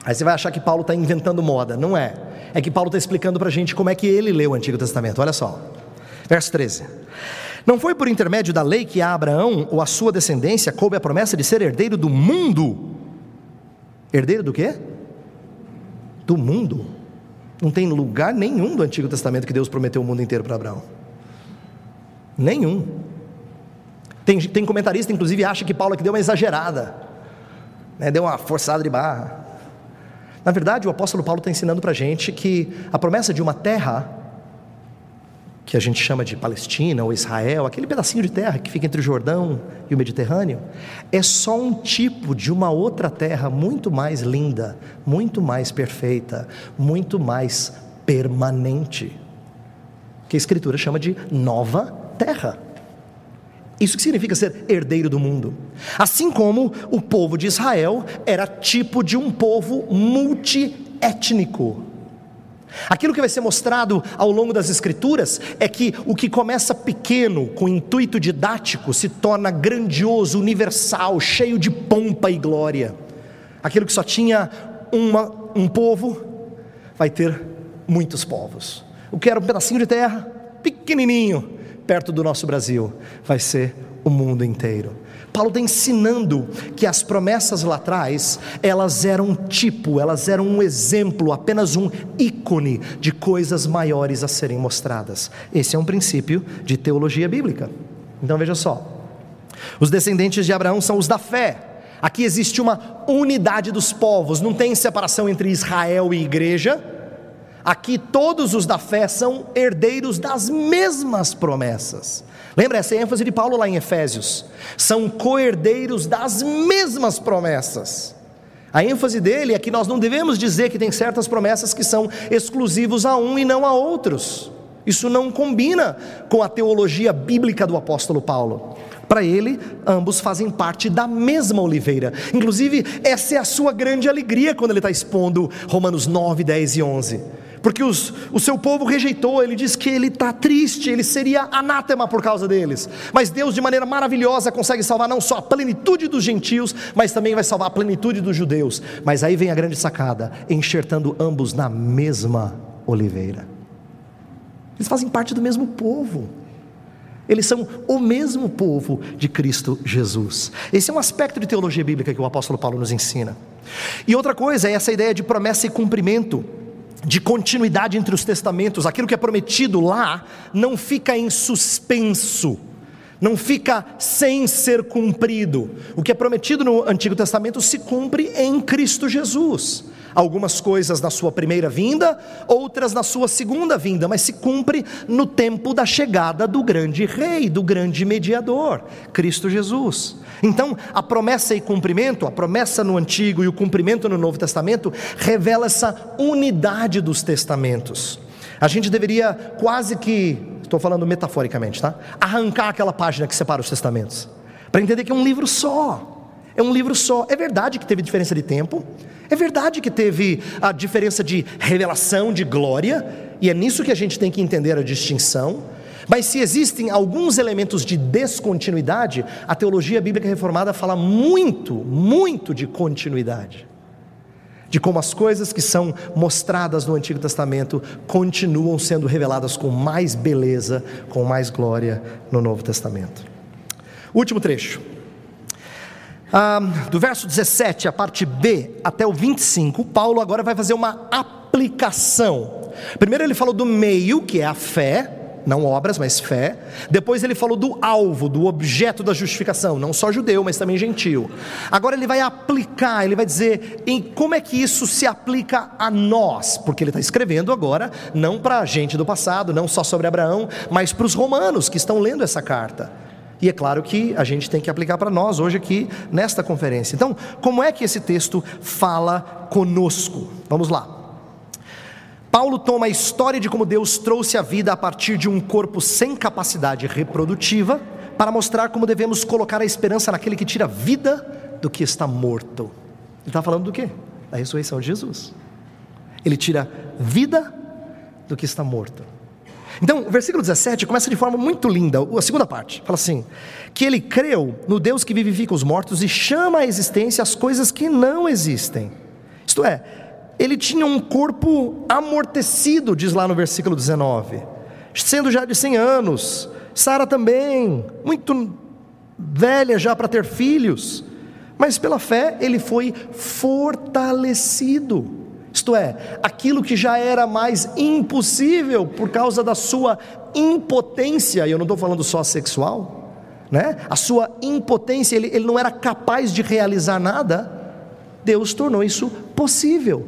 Aí você vai achar que Paulo está inventando moda. Não é. É que Paulo está explicando para a gente como é que ele leu o Antigo Testamento. Olha só. Verso 13. Não foi por intermédio da lei que a Abraão ou a sua descendência coube a promessa de ser herdeiro do mundo. Herdeiro do quê? Do mundo. Não tem lugar nenhum do Antigo Testamento que Deus prometeu o mundo inteiro para Abraão. Nenhum. Tem, tem comentarista, inclusive, acha que Paulo aqui deu uma exagerada, né, deu uma forçada de barra. Na verdade, o apóstolo Paulo está ensinando para a gente que a promessa de uma terra que a gente chama de Palestina ou Israel, aquele pedacinho de terra que fica entre o Jordão e o Mediterrâneo, é só um tipo de uma outra terra muito mais linda, muito mais perfeita, muito mais permanente, que a Escritura chama de nova terra. Isso que significa ser herdeiro do mundo. Assim como o povo de Israel era tipo de um povo multiétnico Aquilo que vai ser mostrado ao longo das Escrituras é que o que começa pequeno, com intuito didático, se torna grandioso, universal, cheio de pompa e glória. Aquilo que só tinha uma, um povo, vai ter muitos povos. O que era um pedacinho de terra, pequenininho, perto do nosso Brasil, vai ser o mundo inteiro. Paulo está ensinando que as promessas lá atrás, elas eram um tipo, elas eram um exemplo, apenas um ícone de coisas maiores a serem mostradas. Esse é um princípio de teologia bíblica. Então veja só: os descendentes de Abraão são os da fé. Aqui existe uma unidade dos povos, não tem separação entre Israel e igreja. Aqui todos os da fé são herdeiros das mesmas promessas. Lembra essa ênfase de Paulo lá em Efésios? São coerdeiros das mesmas promessas. A ênfase dele é que nós não devemos dizer que tem certas promessas que são exclusivos a um e não a outros. Isso não combina com a teologia bíblica do apóstolo Paulo. Para ele, ambos fazem parte da mesma oliveira. Inclusive, essa é a sua grande alegria quando ele está expondo Romanos 9, 10 e 11 porque os, o seu povo rejeitou, ele diz que ele está triste, ele seria anátema por causa deles. Mas Deus, de maneira maravilhosa, consegue salvar não só a plenitude dos gentios, mas também vai salvar a plenitude dos judeus. Mas aí vem a grande sacada: enxertando ambos na mesma oliveira. Eles fazem parte do mesmo povo. Eles são o mesmo povo de Cristo Jesus. Esse é um aspecto de teologia bíblica que o apóstolo Paulo nos ensina. E outra coisa é essa ideia de promessa e cumprimento de continuidade entre os testamentos, aquilo que é prometido lá não fica em suspenso, não fica sem ser cumprido. O que é prometido no Antigo Testamento se cumpre em Cristo Jesus. Algumas coisas na sua primeira vinda, outras na sua segunda vinda, mas se cumpre no tempo da chegada do grande rei, do grande mediador, Cristo Jesus. Então, a promessa e cumprimento, a promessa no Antigo e o cumprimento no Novo Testamento, revela essa unidade dos testamentos. A gente deveria quase que, estou falando metaforicamente, tá? Arrancar aquela página que separa os testamentos, para entender que é um livro só. É um livro só. É verdade que teve diferença de tempo, é verdade que teve a diferença de revelação, de glória, e é nisso que a gente tem que entender a distinção. Mas se existem alguns elementos de descontinuidade, a teologia bíblica reformada fala muito, muito de continuidade. De como as coisas que são mostradas no Antigo Testamento continuam sendo reveladas com mais beleza, com mais glória no Novo Testamento. Último trecho ah, do verso 17, a parte B, até o 25, Paulo agora vai fazer uma aplicação. Primeiro ele falou do meio, que é a fé, não obras, mas fé. Depois ele falou do alvo, do objeto da justificação, não só judeu, mas também gentil. Agora ele vai aplicar, ele vai dizer em como é que isso se aplica a nós, porque ele está escrevendo agora não para a gente do passado, não só sobre Abraão, mas para os romanos que estão lendo essa carta. E é claro que a gente tem que aplicar para nós hoje aqui nesta conferência. Então, como é que esse texto fala conosco? Vamos lá. Paulo toma a história de como Deus trouxe a vida a partir de um corpo sem capacidade reprodutiva, para mostrar como devemos colocar a esperança naquele que tira vida do que está morto. Ele está falando do quê? Da ressurreição de Jesus. Ele tira vida do que está morto. Então, o versículo 17 começa de forma muito linda, a segunda parte, fala assim: que ele creu no Deus que vivifica os mortos e chama à existência as coisas que não existem. Isto é, ele tinha um corpo amortecido, diz lá no versículo 19, sendo já de 100 anos, Sara também, muito velha já para ter filhos, mas pela fé ele foi fortalecido isto é, aquilo que já era mais impossível por causa da sua impotência, e eu não estou falando só sexual, né? a sua impotência, ele, ele não era capaz de realizar nada, Deus tornou isso possível.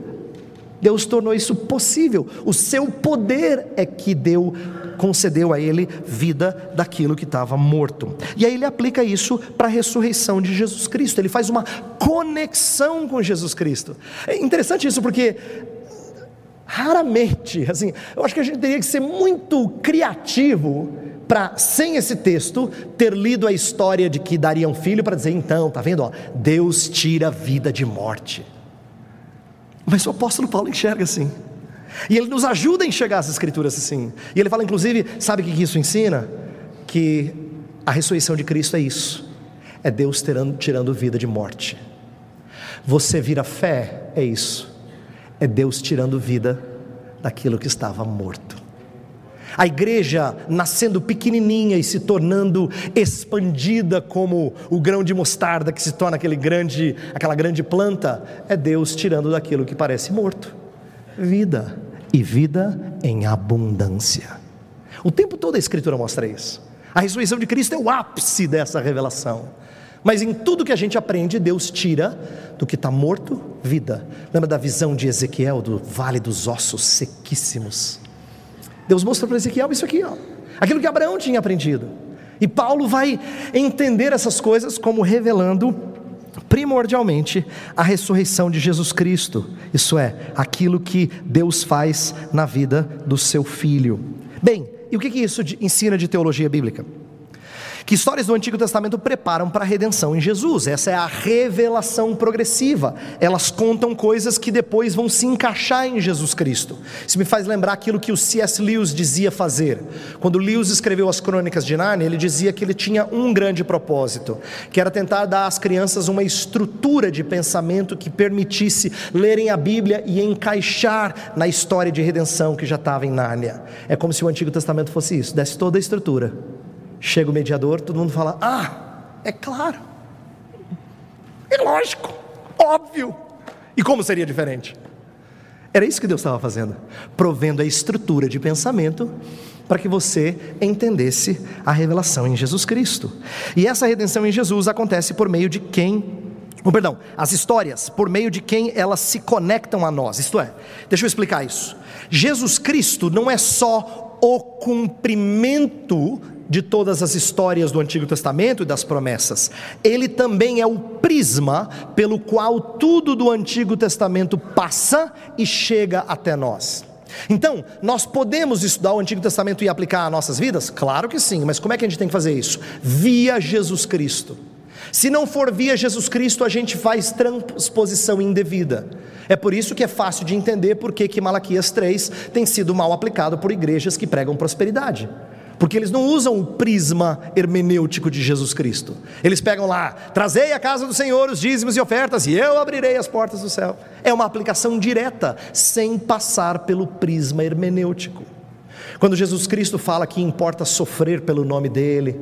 Deus tornou isso possível. O seu poder é que deu concedeu a ele vida daquilo que estava morto. E aí ele aplica isso para a ressurreição de Jesus Cristo. Ele faz uma conexão com Jesus Cristo. É interessante isso porque raramente, assim, eu acho que a gente teria que ser muito criativo para, sem esse texto, ter lido a história de que daria um filho para dizer, então, tá vendo? Ó, Deus tira vida de morte. Mas o apóstolo Paulo enxerga assim. E ele nos ajuda a enxergar as escrituras assim. E ele fala, inclusive, sabe o que isso ensina? Que a ressurreição de Cristo é isso: é Deus tirando, tirando vida de morte. Você vira fé, é isso. É Deus tirando vida daquilo que estava morto. A igreja nascendo pequenininha e se tornando expandida como o grão de mostarda que se torna aquele grande, aquela grande planta, é Deus tirando daquilo que parece morto vida e vida em abundância. O tempo todo a Escritura mostra isso. A ressurreição de Cristo é o ápice dessa revelação. Mas em tudo que a gente aprende, Deus tira do que está morto vida. Lembra da visão de Ezequiel do vale dos ossos sequíssimos? Deus mostrou para Ezequiel isso aqui, ó. aquilo que Abraão tinha aprendido. E Paulo vai entender essas coisas como revelando primordialmente a ressurreição de Jesus Cristo, isso é, aquilo que Deus faz na vida do seu filho. Bem, e o que isso ensina de teologia bíblica? Que histórias do Antigo Testamento preparam para a redenção em Jesus. Essa é a revelação progressiva. Elas contam coisas que depois vão se encaixar em Jesus Cristo. Isso me faz lembrar aquilo que o C.S. Lewis dizia fazer. Quando Lewis escreveu as Crônicas de Nárnia, ele dizia que ele tinha um grande propósito, que era tentar dar às crianças uma estrutura de pensamento que permitisse lerem a Bíblia e encaixar na história de redenção que já estava em Nárnia. É como se o Antigo Testamento fosse isso, desse toda a estrutura Chega o mediador, todo mundo fala: Ah, é claro, é lógico, óbvio. E como seria diferente? Era isso que Deus estava fazendo, provendo a estrutura de pensamento para que você entendesse a revelação em Jesus Cristo. E essa redenção em Jesus acontece por meio de quem Oh, perdão, as histórias por meio de quem elas se conectam a nós. Isto é, deixa eu explicar isso. Jesus Cristo não é só o cumprimento de todas as histórias do Antigo Testamento e das promessas, ele também é o prisma pelo qual tudo do Antigo Testamento passa e chega até nós. Então, nós podemos estudar o Antigo Testamento e aplicar a nossas vidas? Claro que sim, mas como é que a gente tem que fazer isso? Via Jesus Cristo. Se não for via Jesus Cristo, a gente faz transposição indevida. É por isso que é fácil de entender por que Malaquias 3 tem sido mal aplicado por igrejas que pregam prosperidade. Porque eles não usam o prisma hermenêutico de Jesus Cristo. Eles pegam lá, trazei a casa do Senhor os dízimos e ofertas, e eu abrirei as portas do céu. É uma aplicação direta, sem passar pelo prisma hermenêutico. Quando Jesus Cristo fala que importa sofrer pelo nome dEle,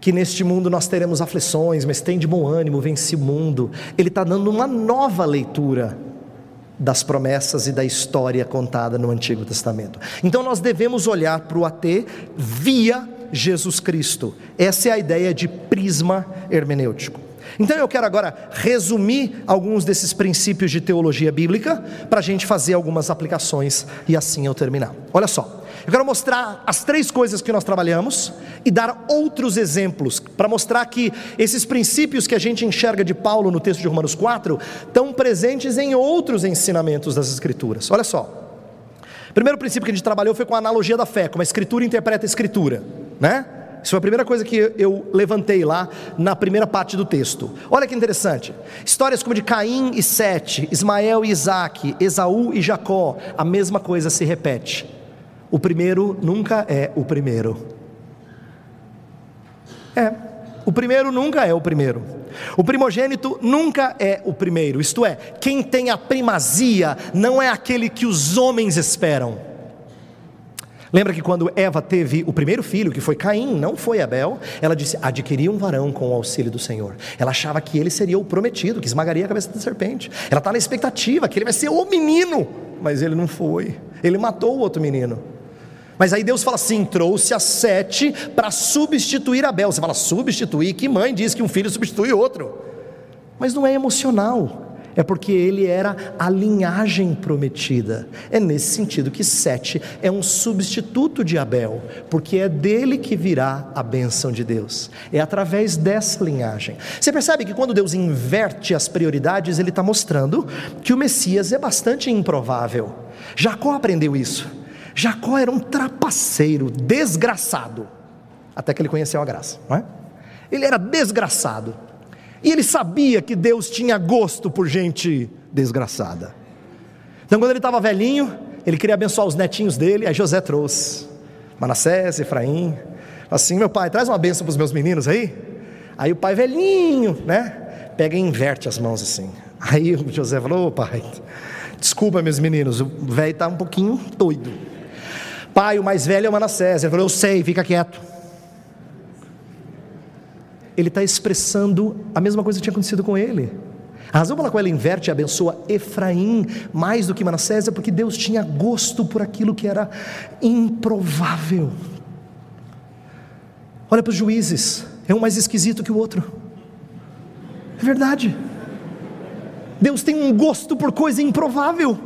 que neste mundo nós teremos aflições, mas tem de bom ânimo, vence o mundo, Ele está dando uma nova leitura das promessas e da história contada no Antigo Testamento. Então nós devemos olhar para o AT via Jesus Cristo. Essa é a ideia de prisma hermenêutico. Então eu quero agora resumir alguns desses princípios de teologia bíblica para a gente fazer algumas aplicações e assim eu terminar. Olha só. Eu quero mostrar as três coisas que nós trabalhamos e dar outros exemplos para mostrar que esses princípios que a gente enxerga de Paulo no texto de Romanos 4 estão presentes em outros ensinamentos das Escrituras. Olha só. O primeiro princípio que a gente trabalhou foi com a analogia da fé, como a Escritura interpreta a Escritura, né? Isso foi a primeira coisa que eu levantei lá na primeira parte do texto. Olha que interessante. Histórias como de Caim e Sete, Ismael e Isaac, Esaú e Jacó, a mesma coisa se repete. O primeiro nunca é o primeiro. É, o primeiro nunca é o primeiro. O primogênito nunca é o primeiro, isto é, quem tem a primazia não é aquele que os homens esperam. Lembra que quando Eva teve o primeiro filho, que foi Caim, não foi Abel, ela disse: adquiria um varão com o auxílio do Senhor. Ela achava que ele seria o prometido, que esmagaria a cabeça da serpente. Ela está na expectativa que ele vai ser o menino, mas ele não foi. Ele matou o outro menino. Mas aí Deus fala assim: trouxe a sete para substituir Abel. Você fala, substituir? Que mãe diz que um filho substitui outro? Mas não é emocional. É porque ele era a linhagem prometida. É nesse sentido que Sete é um substituto de Abel, porque é dele que virá a bênção de Deus. É através dessa linhagem. Você percebe que quando Deus inverte as prioridades, ele está mostrando que o Messias é bastante improvável. Jacó aprendeu isso. Jacó era um trapaceiro, desgraçado, até que ele conheceu a graça, não é? Ele era desgraçado, e ele sabia que Deus tinha gosto por gente desgraçada. Então, quando ele estava velhinho, ele queria abençoar os netinhos dele, aí José trouxe Manassés, Efraim, assim: meu pai, traz uma bênção para os meus meninos aí. Aí o pai velhinho, né? Pega e inverte as mãos assim. Aí o José falou: oh, pai, desculpa, meus meninos, o velho está um pouquinho doido. Pai, o mais velho é o Manassés. Ele falou: Eu sei, fica quieto. Ele está expressando a mesma coisa que tinha acontecido com ele. A razão pela qual ele inverte e abençoa Efraim mais do que Manassés é porque Deus tinha gosto por aquilo que era improvável. Olha para os juízes, é um mais esquisito que o outro. É verdade. Deus tem um gosto por coisa improvável.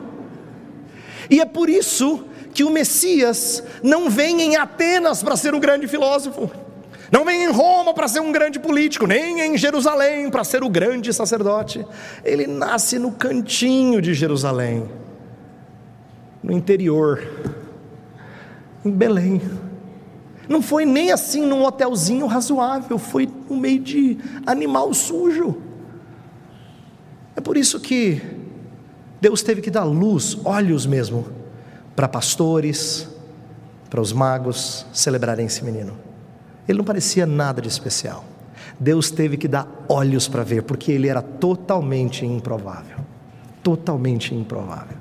E é por isso que o Messias não vem em Atenas para ser um grande filósofo, não vem em Roma para ser um grande político, nem em Jerusalém para ser o grande sacerdote. Ele nasce no cantinho de Jerusalém, no interior, em Belém. Não foi nem assim num hotelzinho razoável, foi no meio de animal sujo. É por isso que Deus teve que dar luz, olhos mesmo, para pastores, para os magos celebrarem esse menino. Ele não parecia nada de especial. Deus teve que dar olhos para ver, porque ele era totalmente improvável. Totalmente improvável.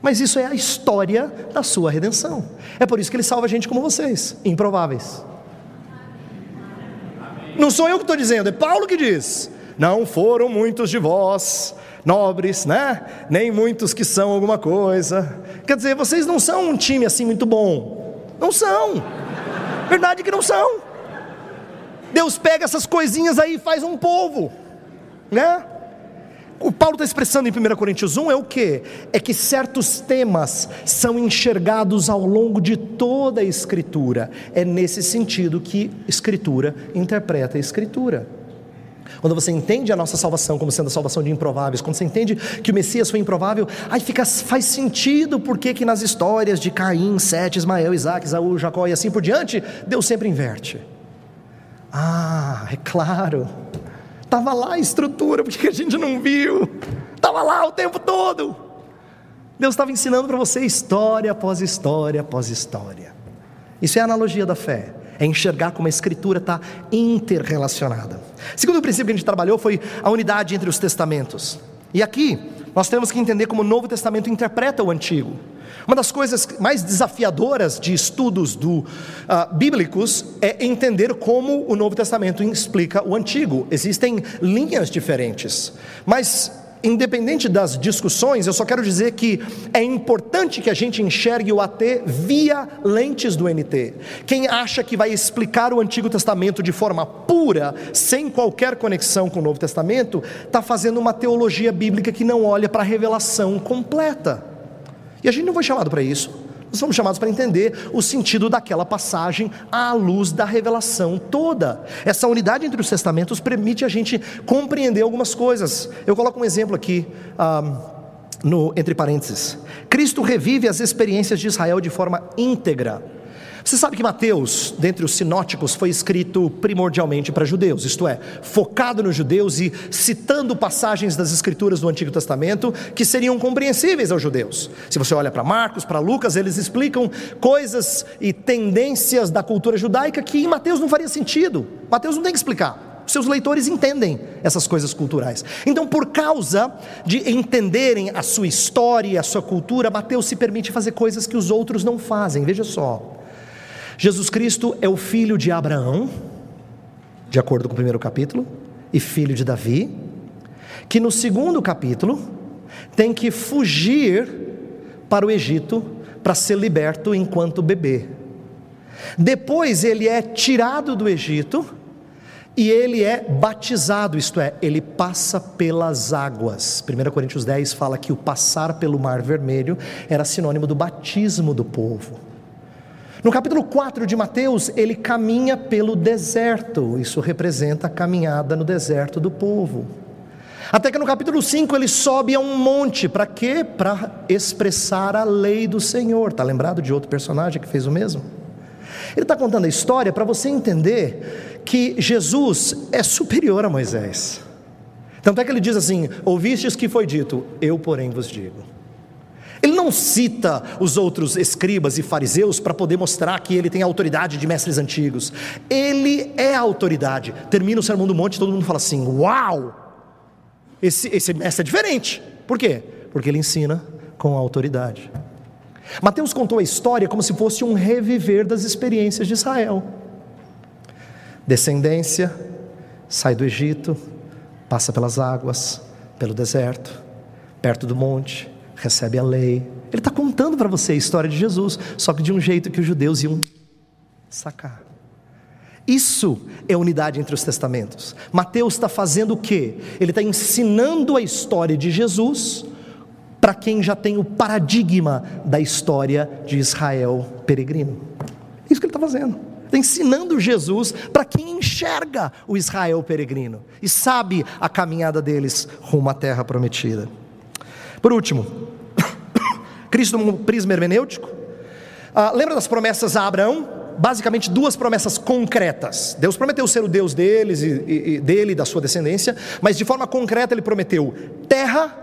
Mas isso é a história da sua redenção. É por isso que ele salva gente como vocês, improváveis. Não sou eu que estou dizendo, é Paulo que diz: Não foram muitos de vós nobres, né? Nem muitos que são alguma coisa. Quer dizer, vocês não são um time assim muito bom. Não são. Verdade que não são. Deus pega essas coisinhas aí e faz um povo, né? Paulo está expressando em 1 Coríntios 1 é o que? É que certos temas são enxergados ao longo de toda a Escritura. É nesse sentido que Escritura interpreta a Escritura. Quando você entende a nossa salvação como sendo a salvação de improváveis, quando você entende que o Messias foi improvável, aí fica, faz sentido porque que nas histórias de Caim, Sete, Ismael, Isaac, Isaú, Jacó e assim por diante, Deus sempre inverte. Ah, é claro. Estava lá a estrutura, porque a gente não viu. Estava lá o tempo todo. Deus estava ensinando para você história após história após história. Isso é a analogia da fé é enxergar como a escritura está interrelacionada. Segundo princípio que a gente trabalhou foi a unidade entre os testamentos. E aqui nós temos que entender como o Novo Testamento interpreta o Antigo. Uma das coisas mais desafiadoras de estudos do, uh, bíblicos é entender como o Novo Testamento explica o Antigo. Existem linhas diferentes, mas independente das discussões, eu só quero dizer que é importante que a gente enxergue o AT via lentes do NT. Quem acha que vai explicar o Antigo Testamento de forma pura, sem qualquer conexão com o Novo Testamento, está fazendo uma teologia bíblica que não olha para a revelação completa. E a gente não foi chamado para isso. Nós somos chamados para entender o sentido daquela passagem à luz da revelação toda. Essa unidade entre os testamentos permite a gente compreender algumas coisas. Eu coloco um exemplo aqui. Um, no, entre parênteses, Cristo revive as experiências de Israel de forma íntegra você sabe que Mateus, dentre os sinóticos, foi escrito primordialmente para judeus, isto é, focado nos judeus e citando passagens das escrituras do Antigo Testamento que seriam compreensíveis aos judeus. Se você olha para Marcos, para Lucas, eles explicam coisas e tendências da cultura judaica que em Mateus não faria sentido. Mateus não tem que explicar seus leitores entendem essas coisas culturais. Então, por causa de entenderem a sua história, a sua cultura, Mateus se permite fazer coisas que os outros não fazem. Veja só. Jesus Cristo é o filho de Abraão, de acordo com o primeiro capítulo, e filho de Davi, que no segundo capítulo tem que fugir para o Egito para ser liberto enquanto bebê. Depois ele é tirado do Egito e ele é batizado, isto é, ele passa pelas águas. 1 Coríntios 10 fala que o passar pelo Mar Vermelho era sinônimo do batismo do povo. No capítulo 4 de Mateus, ele caminha pelo deserto, isso representa a caminhada no deserto do povo. Até que no capítulo 5 ele sobe a um monte, para quê? Para expressar a lei do Senhor. Está lembrado de outro personagem que fez o mesmo? Ele está contando a história para você entender que Jesus é superior a Moisés. Tanto é que ele diz assim: Ouvistes que foi dito, eu, porém, vos digo. Ele não cita os outros escribas e fariseus para poder mostrar que ele tem autoridade de mestres antigos. Ele é a autoridade. Termina o sermão do monte e todo mundo fala assim: Uau! Esse, esse mestre é diferente. Por quê? Porque ele ensina com autoridade. Mateus contou a história como se fosse um reviver das experiências de Israel. Descendência, sai do Egito, passa pelas águas, pelo deserto, perto do monte, recebe a lei. Ele está contando para você a história de Jesus, só que de um jeito que os judeus iam sacar. Isso é unidade entre os testamentos. Mateus está fazendo o quê? Ele está ensinando a história de Jesus para quem já tem o paradigma da história de Israel peregrino. Isso que ele está fazendo. Está ensinando Jesus para quem enxerga o Israel peregrino e sabe a caminhada deles rumo à terra prometida. Por último, Cristo num prisma hermenêutico. Ah, lembra das promessas a Abraão? Basicamente duas promessas concretas. Deus prometeu ser o Deus deles e, e, e dele e da sua descendência, mas de forma concreta ele prometeu terra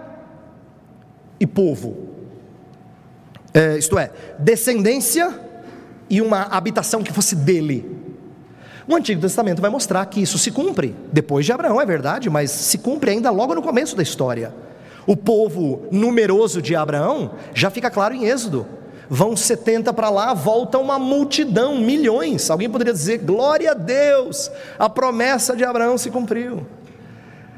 e povo. É, isto é, descendência e uma habitação que fosse dele. O Antigo Testamento vai mostrar que isso se cumpre depois de Abraão, é verdade, mas se cumpre ainda logo no começo da história o povo numeroso de Abraão, já fica claro em Êxodo. Vão 70 para lá, volta uma multidão, milhões. Alguém poderia dizer: glória a Deus, a promessa de Abraão se cumpriu.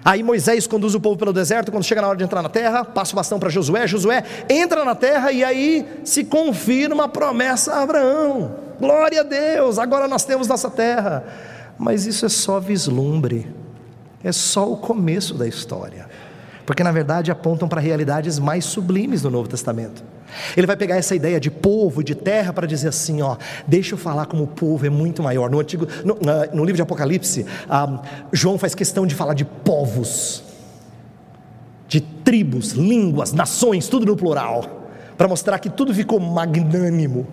Aí Moisés conduz o povo pelo deserto, quando chega na hora de entrar na terra, passa o bastão para Josué, Josué entra na terra e aí se confirma a promessa a Abraão. Glória a Deus, agora nós temos nossa terra. Mas isso é só vislumbre, é só o começo da história. Porque na verdade apontam para realidades mais sublimes do Novo Testamento. Ele vai pegar essa ideia de povo, de terra, para dizer assim: ó, deixa eu falar como o povo é muito maior. No, antigo, no, no livro de Apocalipse, ah, João faz questão de falar de povos, de tribos, línguas, nações, tudo no plural, para mostrar que tudo ficou magnânimo,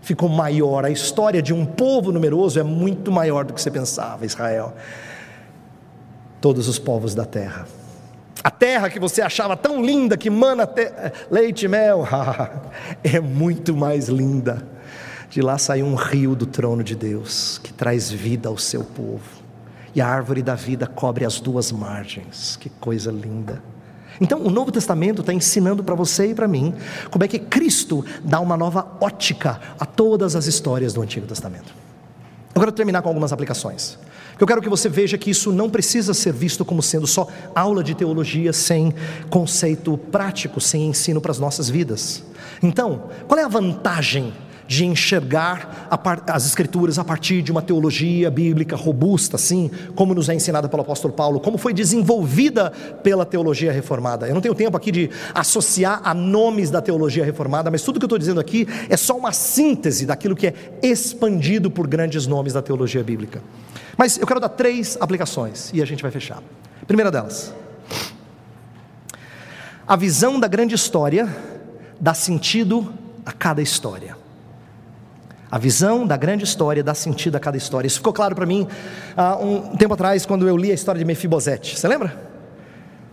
ficou maior. A história de um povo numeroso é muito maior do que você pensava, Israel. Todos os povos da terra. A terra que você achava tão linda, que mana leite e mel, é muito mais linda. De lá sai um rio do trono de Deus, que traz vida ao seu povo. E a árvore da vida cobre as duas margens. Que coisa linda. Então, o Novo Testamento está ensinando para você e para mim como é que Cristo dá uma nova ótica a todas as histórias do Antigo Testamento. Eu quero terminar com algumas aplicações. Eu quero que você veja que isso não precisa ser visto como sendo só aula de teologia sem conceito prático, sem ensino para as nossas vidas. Então, qual é a vantagem de enxergar as Escrituras a partir de uma teologia bíblica robusta, assim, como nos é ensinada pelo apóstolo Paulo, como foi desenvolvida pela teologia reformada. Eu não tenho tempo aqui de associar a nomes da teologia reformada, mas tudo que eu estou dizendo aqui é só uma síntese daquilo que é expandido por grandes nomes da teologia bíblica. Mas eu quero dar três aplicações e a gente vai fechar. Primeira delas, a visão da grande história dá sentido a cada história. A visão da grande história dá sentido a cada história. Isso ficou claro para mim há um tempo atrás, quando eu li a história de Mefibosete. Você lembra?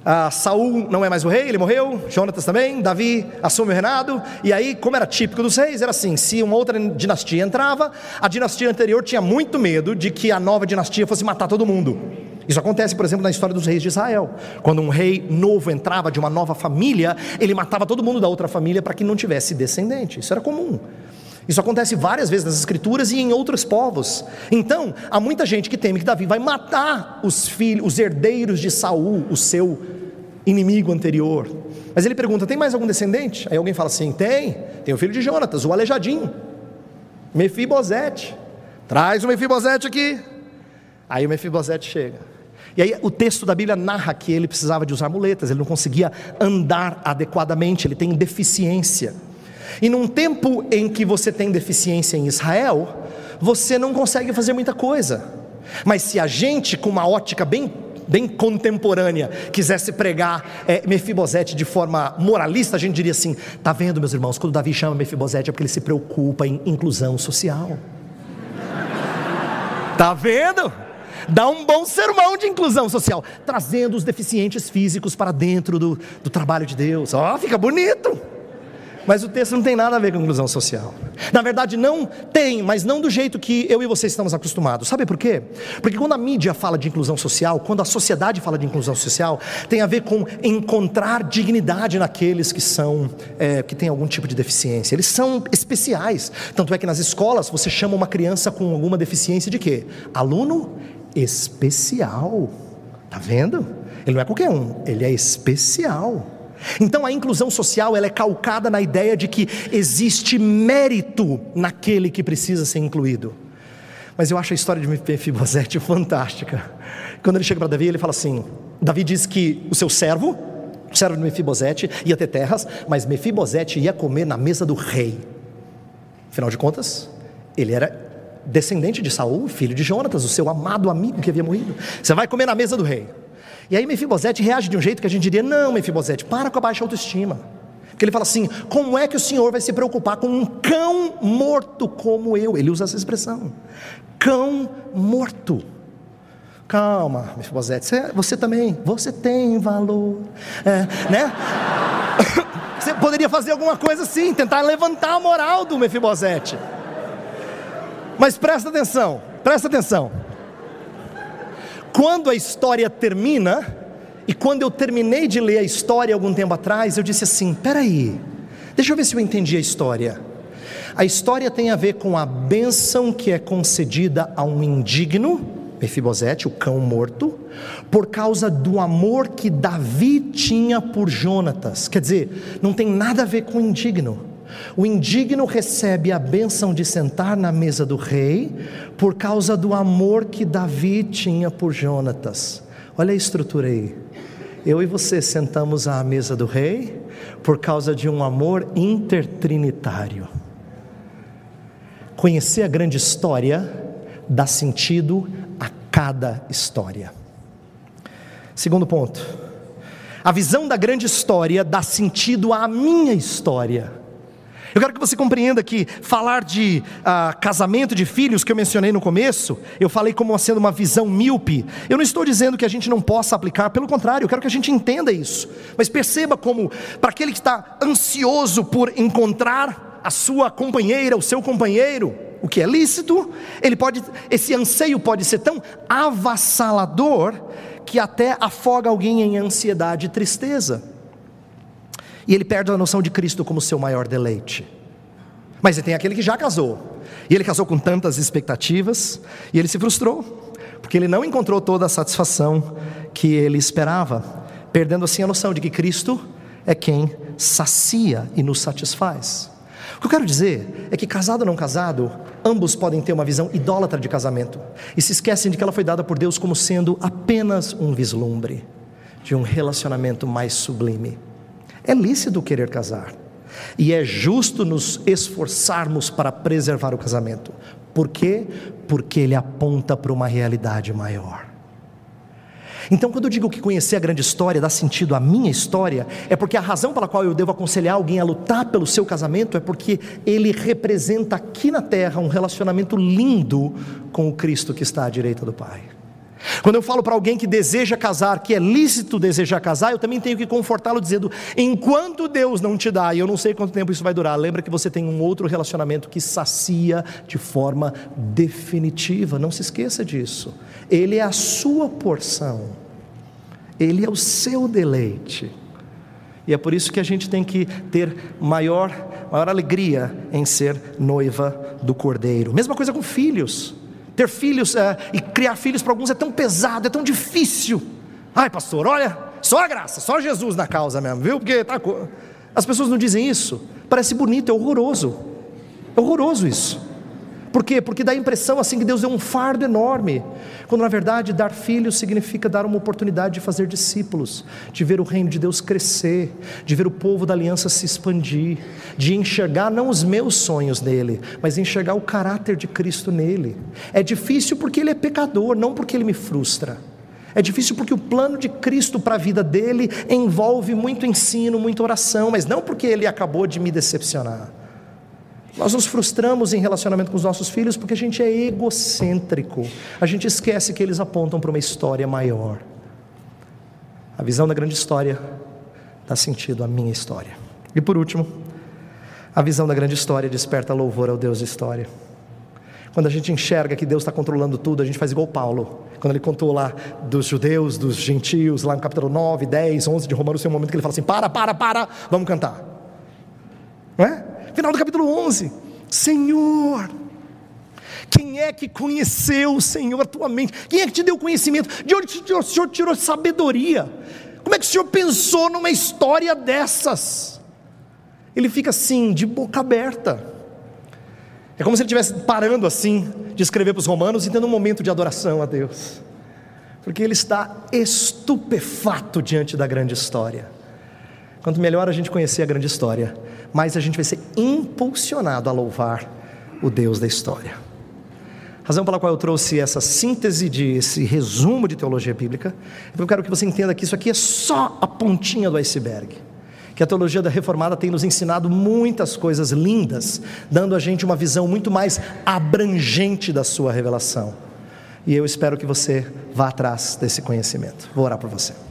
Ah, Saul não é mais o rei, ele morreu, Jonatas também, Davi assume o reinado, e aí, como era típico dos reis, era assim: se uma outra dinastia entrava, a dinastia anterior tinha muito medo de que a nova dinastia fosse matar todo mundo. Isso acontece, por exemplo, na história dos reis de Israel. Quando um rei novo entrava de uma nova família, ele matava todo mundo da outra família para que não tivesse descendente. Isso era comum. Isso acontece várias vezes nas escrituras e em outros povos. Então, há muita gente que teme que Davi vai matar os filhos, os herdeiros de Saul, o seu inimigo anterior. Mas ele pergunta: tem mais algum descendente? Aí alguém fala assim: tem, tem o filho de Jonatas, o aleijadinho, Mefibosete. Traz o Mefibosete aqui. Aí o Mefibosete chega. E aí o texto da Bíblia narra que ele precisava de usar muletas, ele não conseguia andar adequadamente, ele tem deficiência. E num tempo em que você tem deficiência em Israel, você não consegue fazer muita coisa. Mas se a gente, com uma ótica bem, bem contemporânea, quisesse pregar é, Mefibosete de forma moralista, a gente diria assim: tá vendo, meus irmãos, quando Davi chama Mefibosete é porque ele se preocupa em inclusão social. Tá vendo? Dá um bom sermão de inclusão social, trazendo os deficientes físicos para dentro do, do trabalho de Deus. Ó, oh, fica bonito. Mas o texto não tem nada a ver com inclusão social. Na verdade, não tem, mas não do jeito que eu e você estamos acostumados. Sabe por quê? Porque quando a mídia fala de inclusão social, quando a sociedade fala de inclusão social, tem a ver com encontrar dignidade naqueles que são, é, que têm algum tipo de deficiência. Eles são especiais. Tanto é que nas escolas você chama uma criança com alguma deficiência de quê? Aluno especial. Tá vendo? Ele não é qualquer um, ele é especial. Então a inclusão social ela é calcada na ideia de que existe mérito naquele que precisa ser incluído. Mas eu acho a história de Mefibosete fantástica. Quando ele chega para Davi, ele fala assim: Davi diz que o seu servo, o servo de Mefibosete, ia ter terras, mas Mefibosete ia comer na mesa do rei. Afinal de contas, ele era descendente de Saul, filho de Jonatas, o seu amado amigo que havia morrido. Você vai comer na mesa do rei. E aí Mefibosete reage de um jeito que a gente diria: não, Mefibosete, para com a baixa autoestima. Porque ele fala assim: como é que o Senhor vai se preocupar com um cão morto como eu? Ele usa essa expressão: cão morto. Calma, Mefibosete, você, você também, você tem valor, é, né? Você poderia fazer alguma coisa assim, tentar levantar a moral do Mefibosete. Mas presta atenção, presta atenção. Quando a história termina, e quando eu terminei de ler a história algum tempo atrás, eu disse assim: peraí, deixa eu ver se eu entendi a história. A história tem a ver com a bênção que é concedida a um indigno, Mefibosete, o cão morto, por causa do amor que Davi tinha por Jonatas. Quer dizer, não tem nada a ver com indigno. O indigno recebe a bênção de sentar na mesa do rei por causa do amor que Davi tinha por Jonatas. Olha a estrutura aí. eu e você sentamos à mesa do rei por causa de um amor intertrinitário. Conhecer a grande história dá sentido a cada história. Segundo ponto, a visão da grande história dá sentido à minha história. Eu quero que você compreenda que falar de ah, casamento de filhos, que eu mencionei no começo, eu falei como sendo uma visão míope. Eu não estou dizendo que a gente não possa aplicar, pelo contrário, eu quero que a gente entenda isso. Mas perceba como, para aquele que está ansioso por encontrar a sua companheira, o seu companheiro, o que é lícito, ele pode, esse anseio pode ser tão avassalador que até afoga alguém em ansiedade e tristeza e ele perde a noção de Cristo como seu maior deleite. Mas tem aquele que já casou, e ele casou com tantas expectativas, e ele se frustrou, porque ele não encontrou toda a satisfação que ele esperava, perdendo assim a noção de que Cristo é quem sacia e nos satisfaz. O que eu quero dizer é que, casado ou não casado, ambos podem ter uma visão idólatra de casamento e se esquecem de que ela foi dada por Deus como sendo apenas um vislumbre de um relacionamento mais sublime. É lícito querer casar. E é justo nos esforçarmos para preservar o casamento. Por quê? Porque ele aponta para uma realidade maior. Então, quando eu digo que conhecer a grande história dá sentido à minha história, é porque a razão pela qual eu devo aconselhar alguém a lutar pelo seu casamento é porque ele representa aqui na terra um relacionamento lindo com o Cristo que está à direita do Pai. Quando eu falo para alguém que deseja casar, que é lícito desejar casar, eu também tenho que confortá-lo dizendo: enquanto Deus não te dá, e eu não sei quanto tempo isso vai durar, lembra que você tem um outro relacionamento que sacia de forma definitiva, não se esqueça disso. Ele é a sua porção, ele é o seu deleite. E é por isso que a gente tem que ter maior, maior alegria em ser noiva do Cordeiro. Mesma coisa com filhos. Ter filhos é, e criar filhos para alguns é tão pesado, é tão difícil. Ai, pastor, olha, só a graça, só Jesus na causa mesmo, viu? Porque tá, as pessoas não dizem isso. Parece bonito, é horroroso. É horroroso isso. Por quê? Porque dá a impressão assim que Deus deu um fardo enorme, quando na verdade dar filhos significa dar uma oportunidade de fazer discípulos, de ver o reino de Deus crescer, de ver o povo da aliança se expandir, de enxergar não os meus sonhos nele, mas enxergar o caráter de Cristo nele. É difícil porque ele é pecador, não porque ele me frustra. É difícil porque o plano de Cristo para a vida dele envolve muito ensino, muita oração, mas não porque ele acabou de me decepcionar. Nós nos frustramos em relacionamento com os nossos filhos porque a gente é egocêntrico. A gente esquece que eles apontam para uma história maior. A visão da grande história dá sentido à minha história. E por último, a visão da grande história desperta louvor ao Deus da história. Quando a gente enxerga que Deus está controlando tudo, a gente faz igual Paulo. Quando ele contou lá dos judeus, dos gentios, lá no capítulo 9, 10, 11 de Romanos, tem um momento que ele fala assim: para, para, para, vamos cantar. Não é? Final do capítulo 11. Senhor, quem é que conheceu o Senhor a tua mente? Quem é que te deu conhecimento? De onde o Senhor tirou sabedoria? Como é que o Senhor pensou numa história dessas? Ele fica assim, de boca aberta. É como se ele estivesse parando assim, de escrever para os romanos e tendo um momento de adoração a Deus. Porque ele está estupefato diante da grande história. Quanto melhor a gente conhecer a grande história, mais a gente vai ser impulsionado a louvar o Deus da história. razão pela qual eu trouxe essa síntese de esse resumo de teologia bíblica, é eu quero que você entenda que isso aqui é só a pontinha do iceberg. Que a teologia da reformada tem nos ensinado muitas coisas lindas, dando a gente uma visão muito mais abrangente da sua revelação. E eu espero que você vá atrás desse conhecimento. Vou orar por você.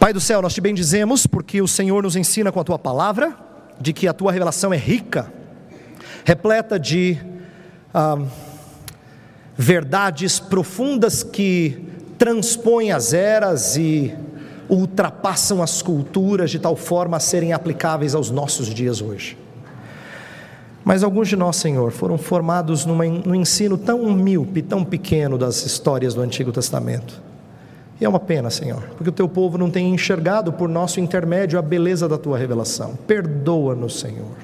Pai do céu, nós te bendizemos porque o Senhor nos ensina com a tua palavra, de que a tua revelação é rica, repleta de ah, verdades profundas que transpõem as eras e ultrapassam as culturas de tal forma a serem aplicáveis aos nossos dias hoje. Mas alguns de nós, Senhor, foram formados numa, num ensino tão míope, tão pequeno das histórias do Antigo Testamento e é uma pena, Senhor, porque o teu povo não tem enxergado por nosso intermédio a beleza da tua revelação. Perdoa-nos, Senhor.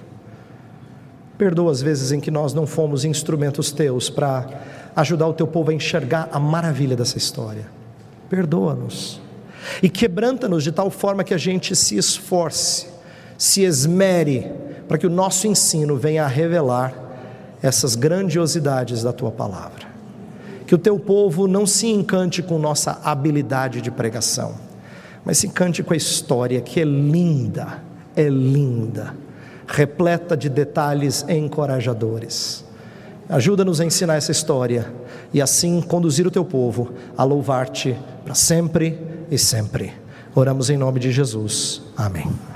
Perdoa as vezes em que nós não fomos instrumentos teus para ajudar o teu povo a enxergar a maravilha dessa história. Perdoa-nos. E quebranta-nos de tal forma que a gente se esforce, se esmere, para que o nosso ensino venha a revelar essas grandiosidades da tua palavra. Que o teu povo não se encante com nossa habilidade de pregação, mas se encante com a história que é linda, é linda, repleta de detalhes encorajadores. Ajuda-nos a ensinar essa história e assim conduzir o teu povo a louvar-te para sempre e sempre. Oramos em nome de Jesus. Amém.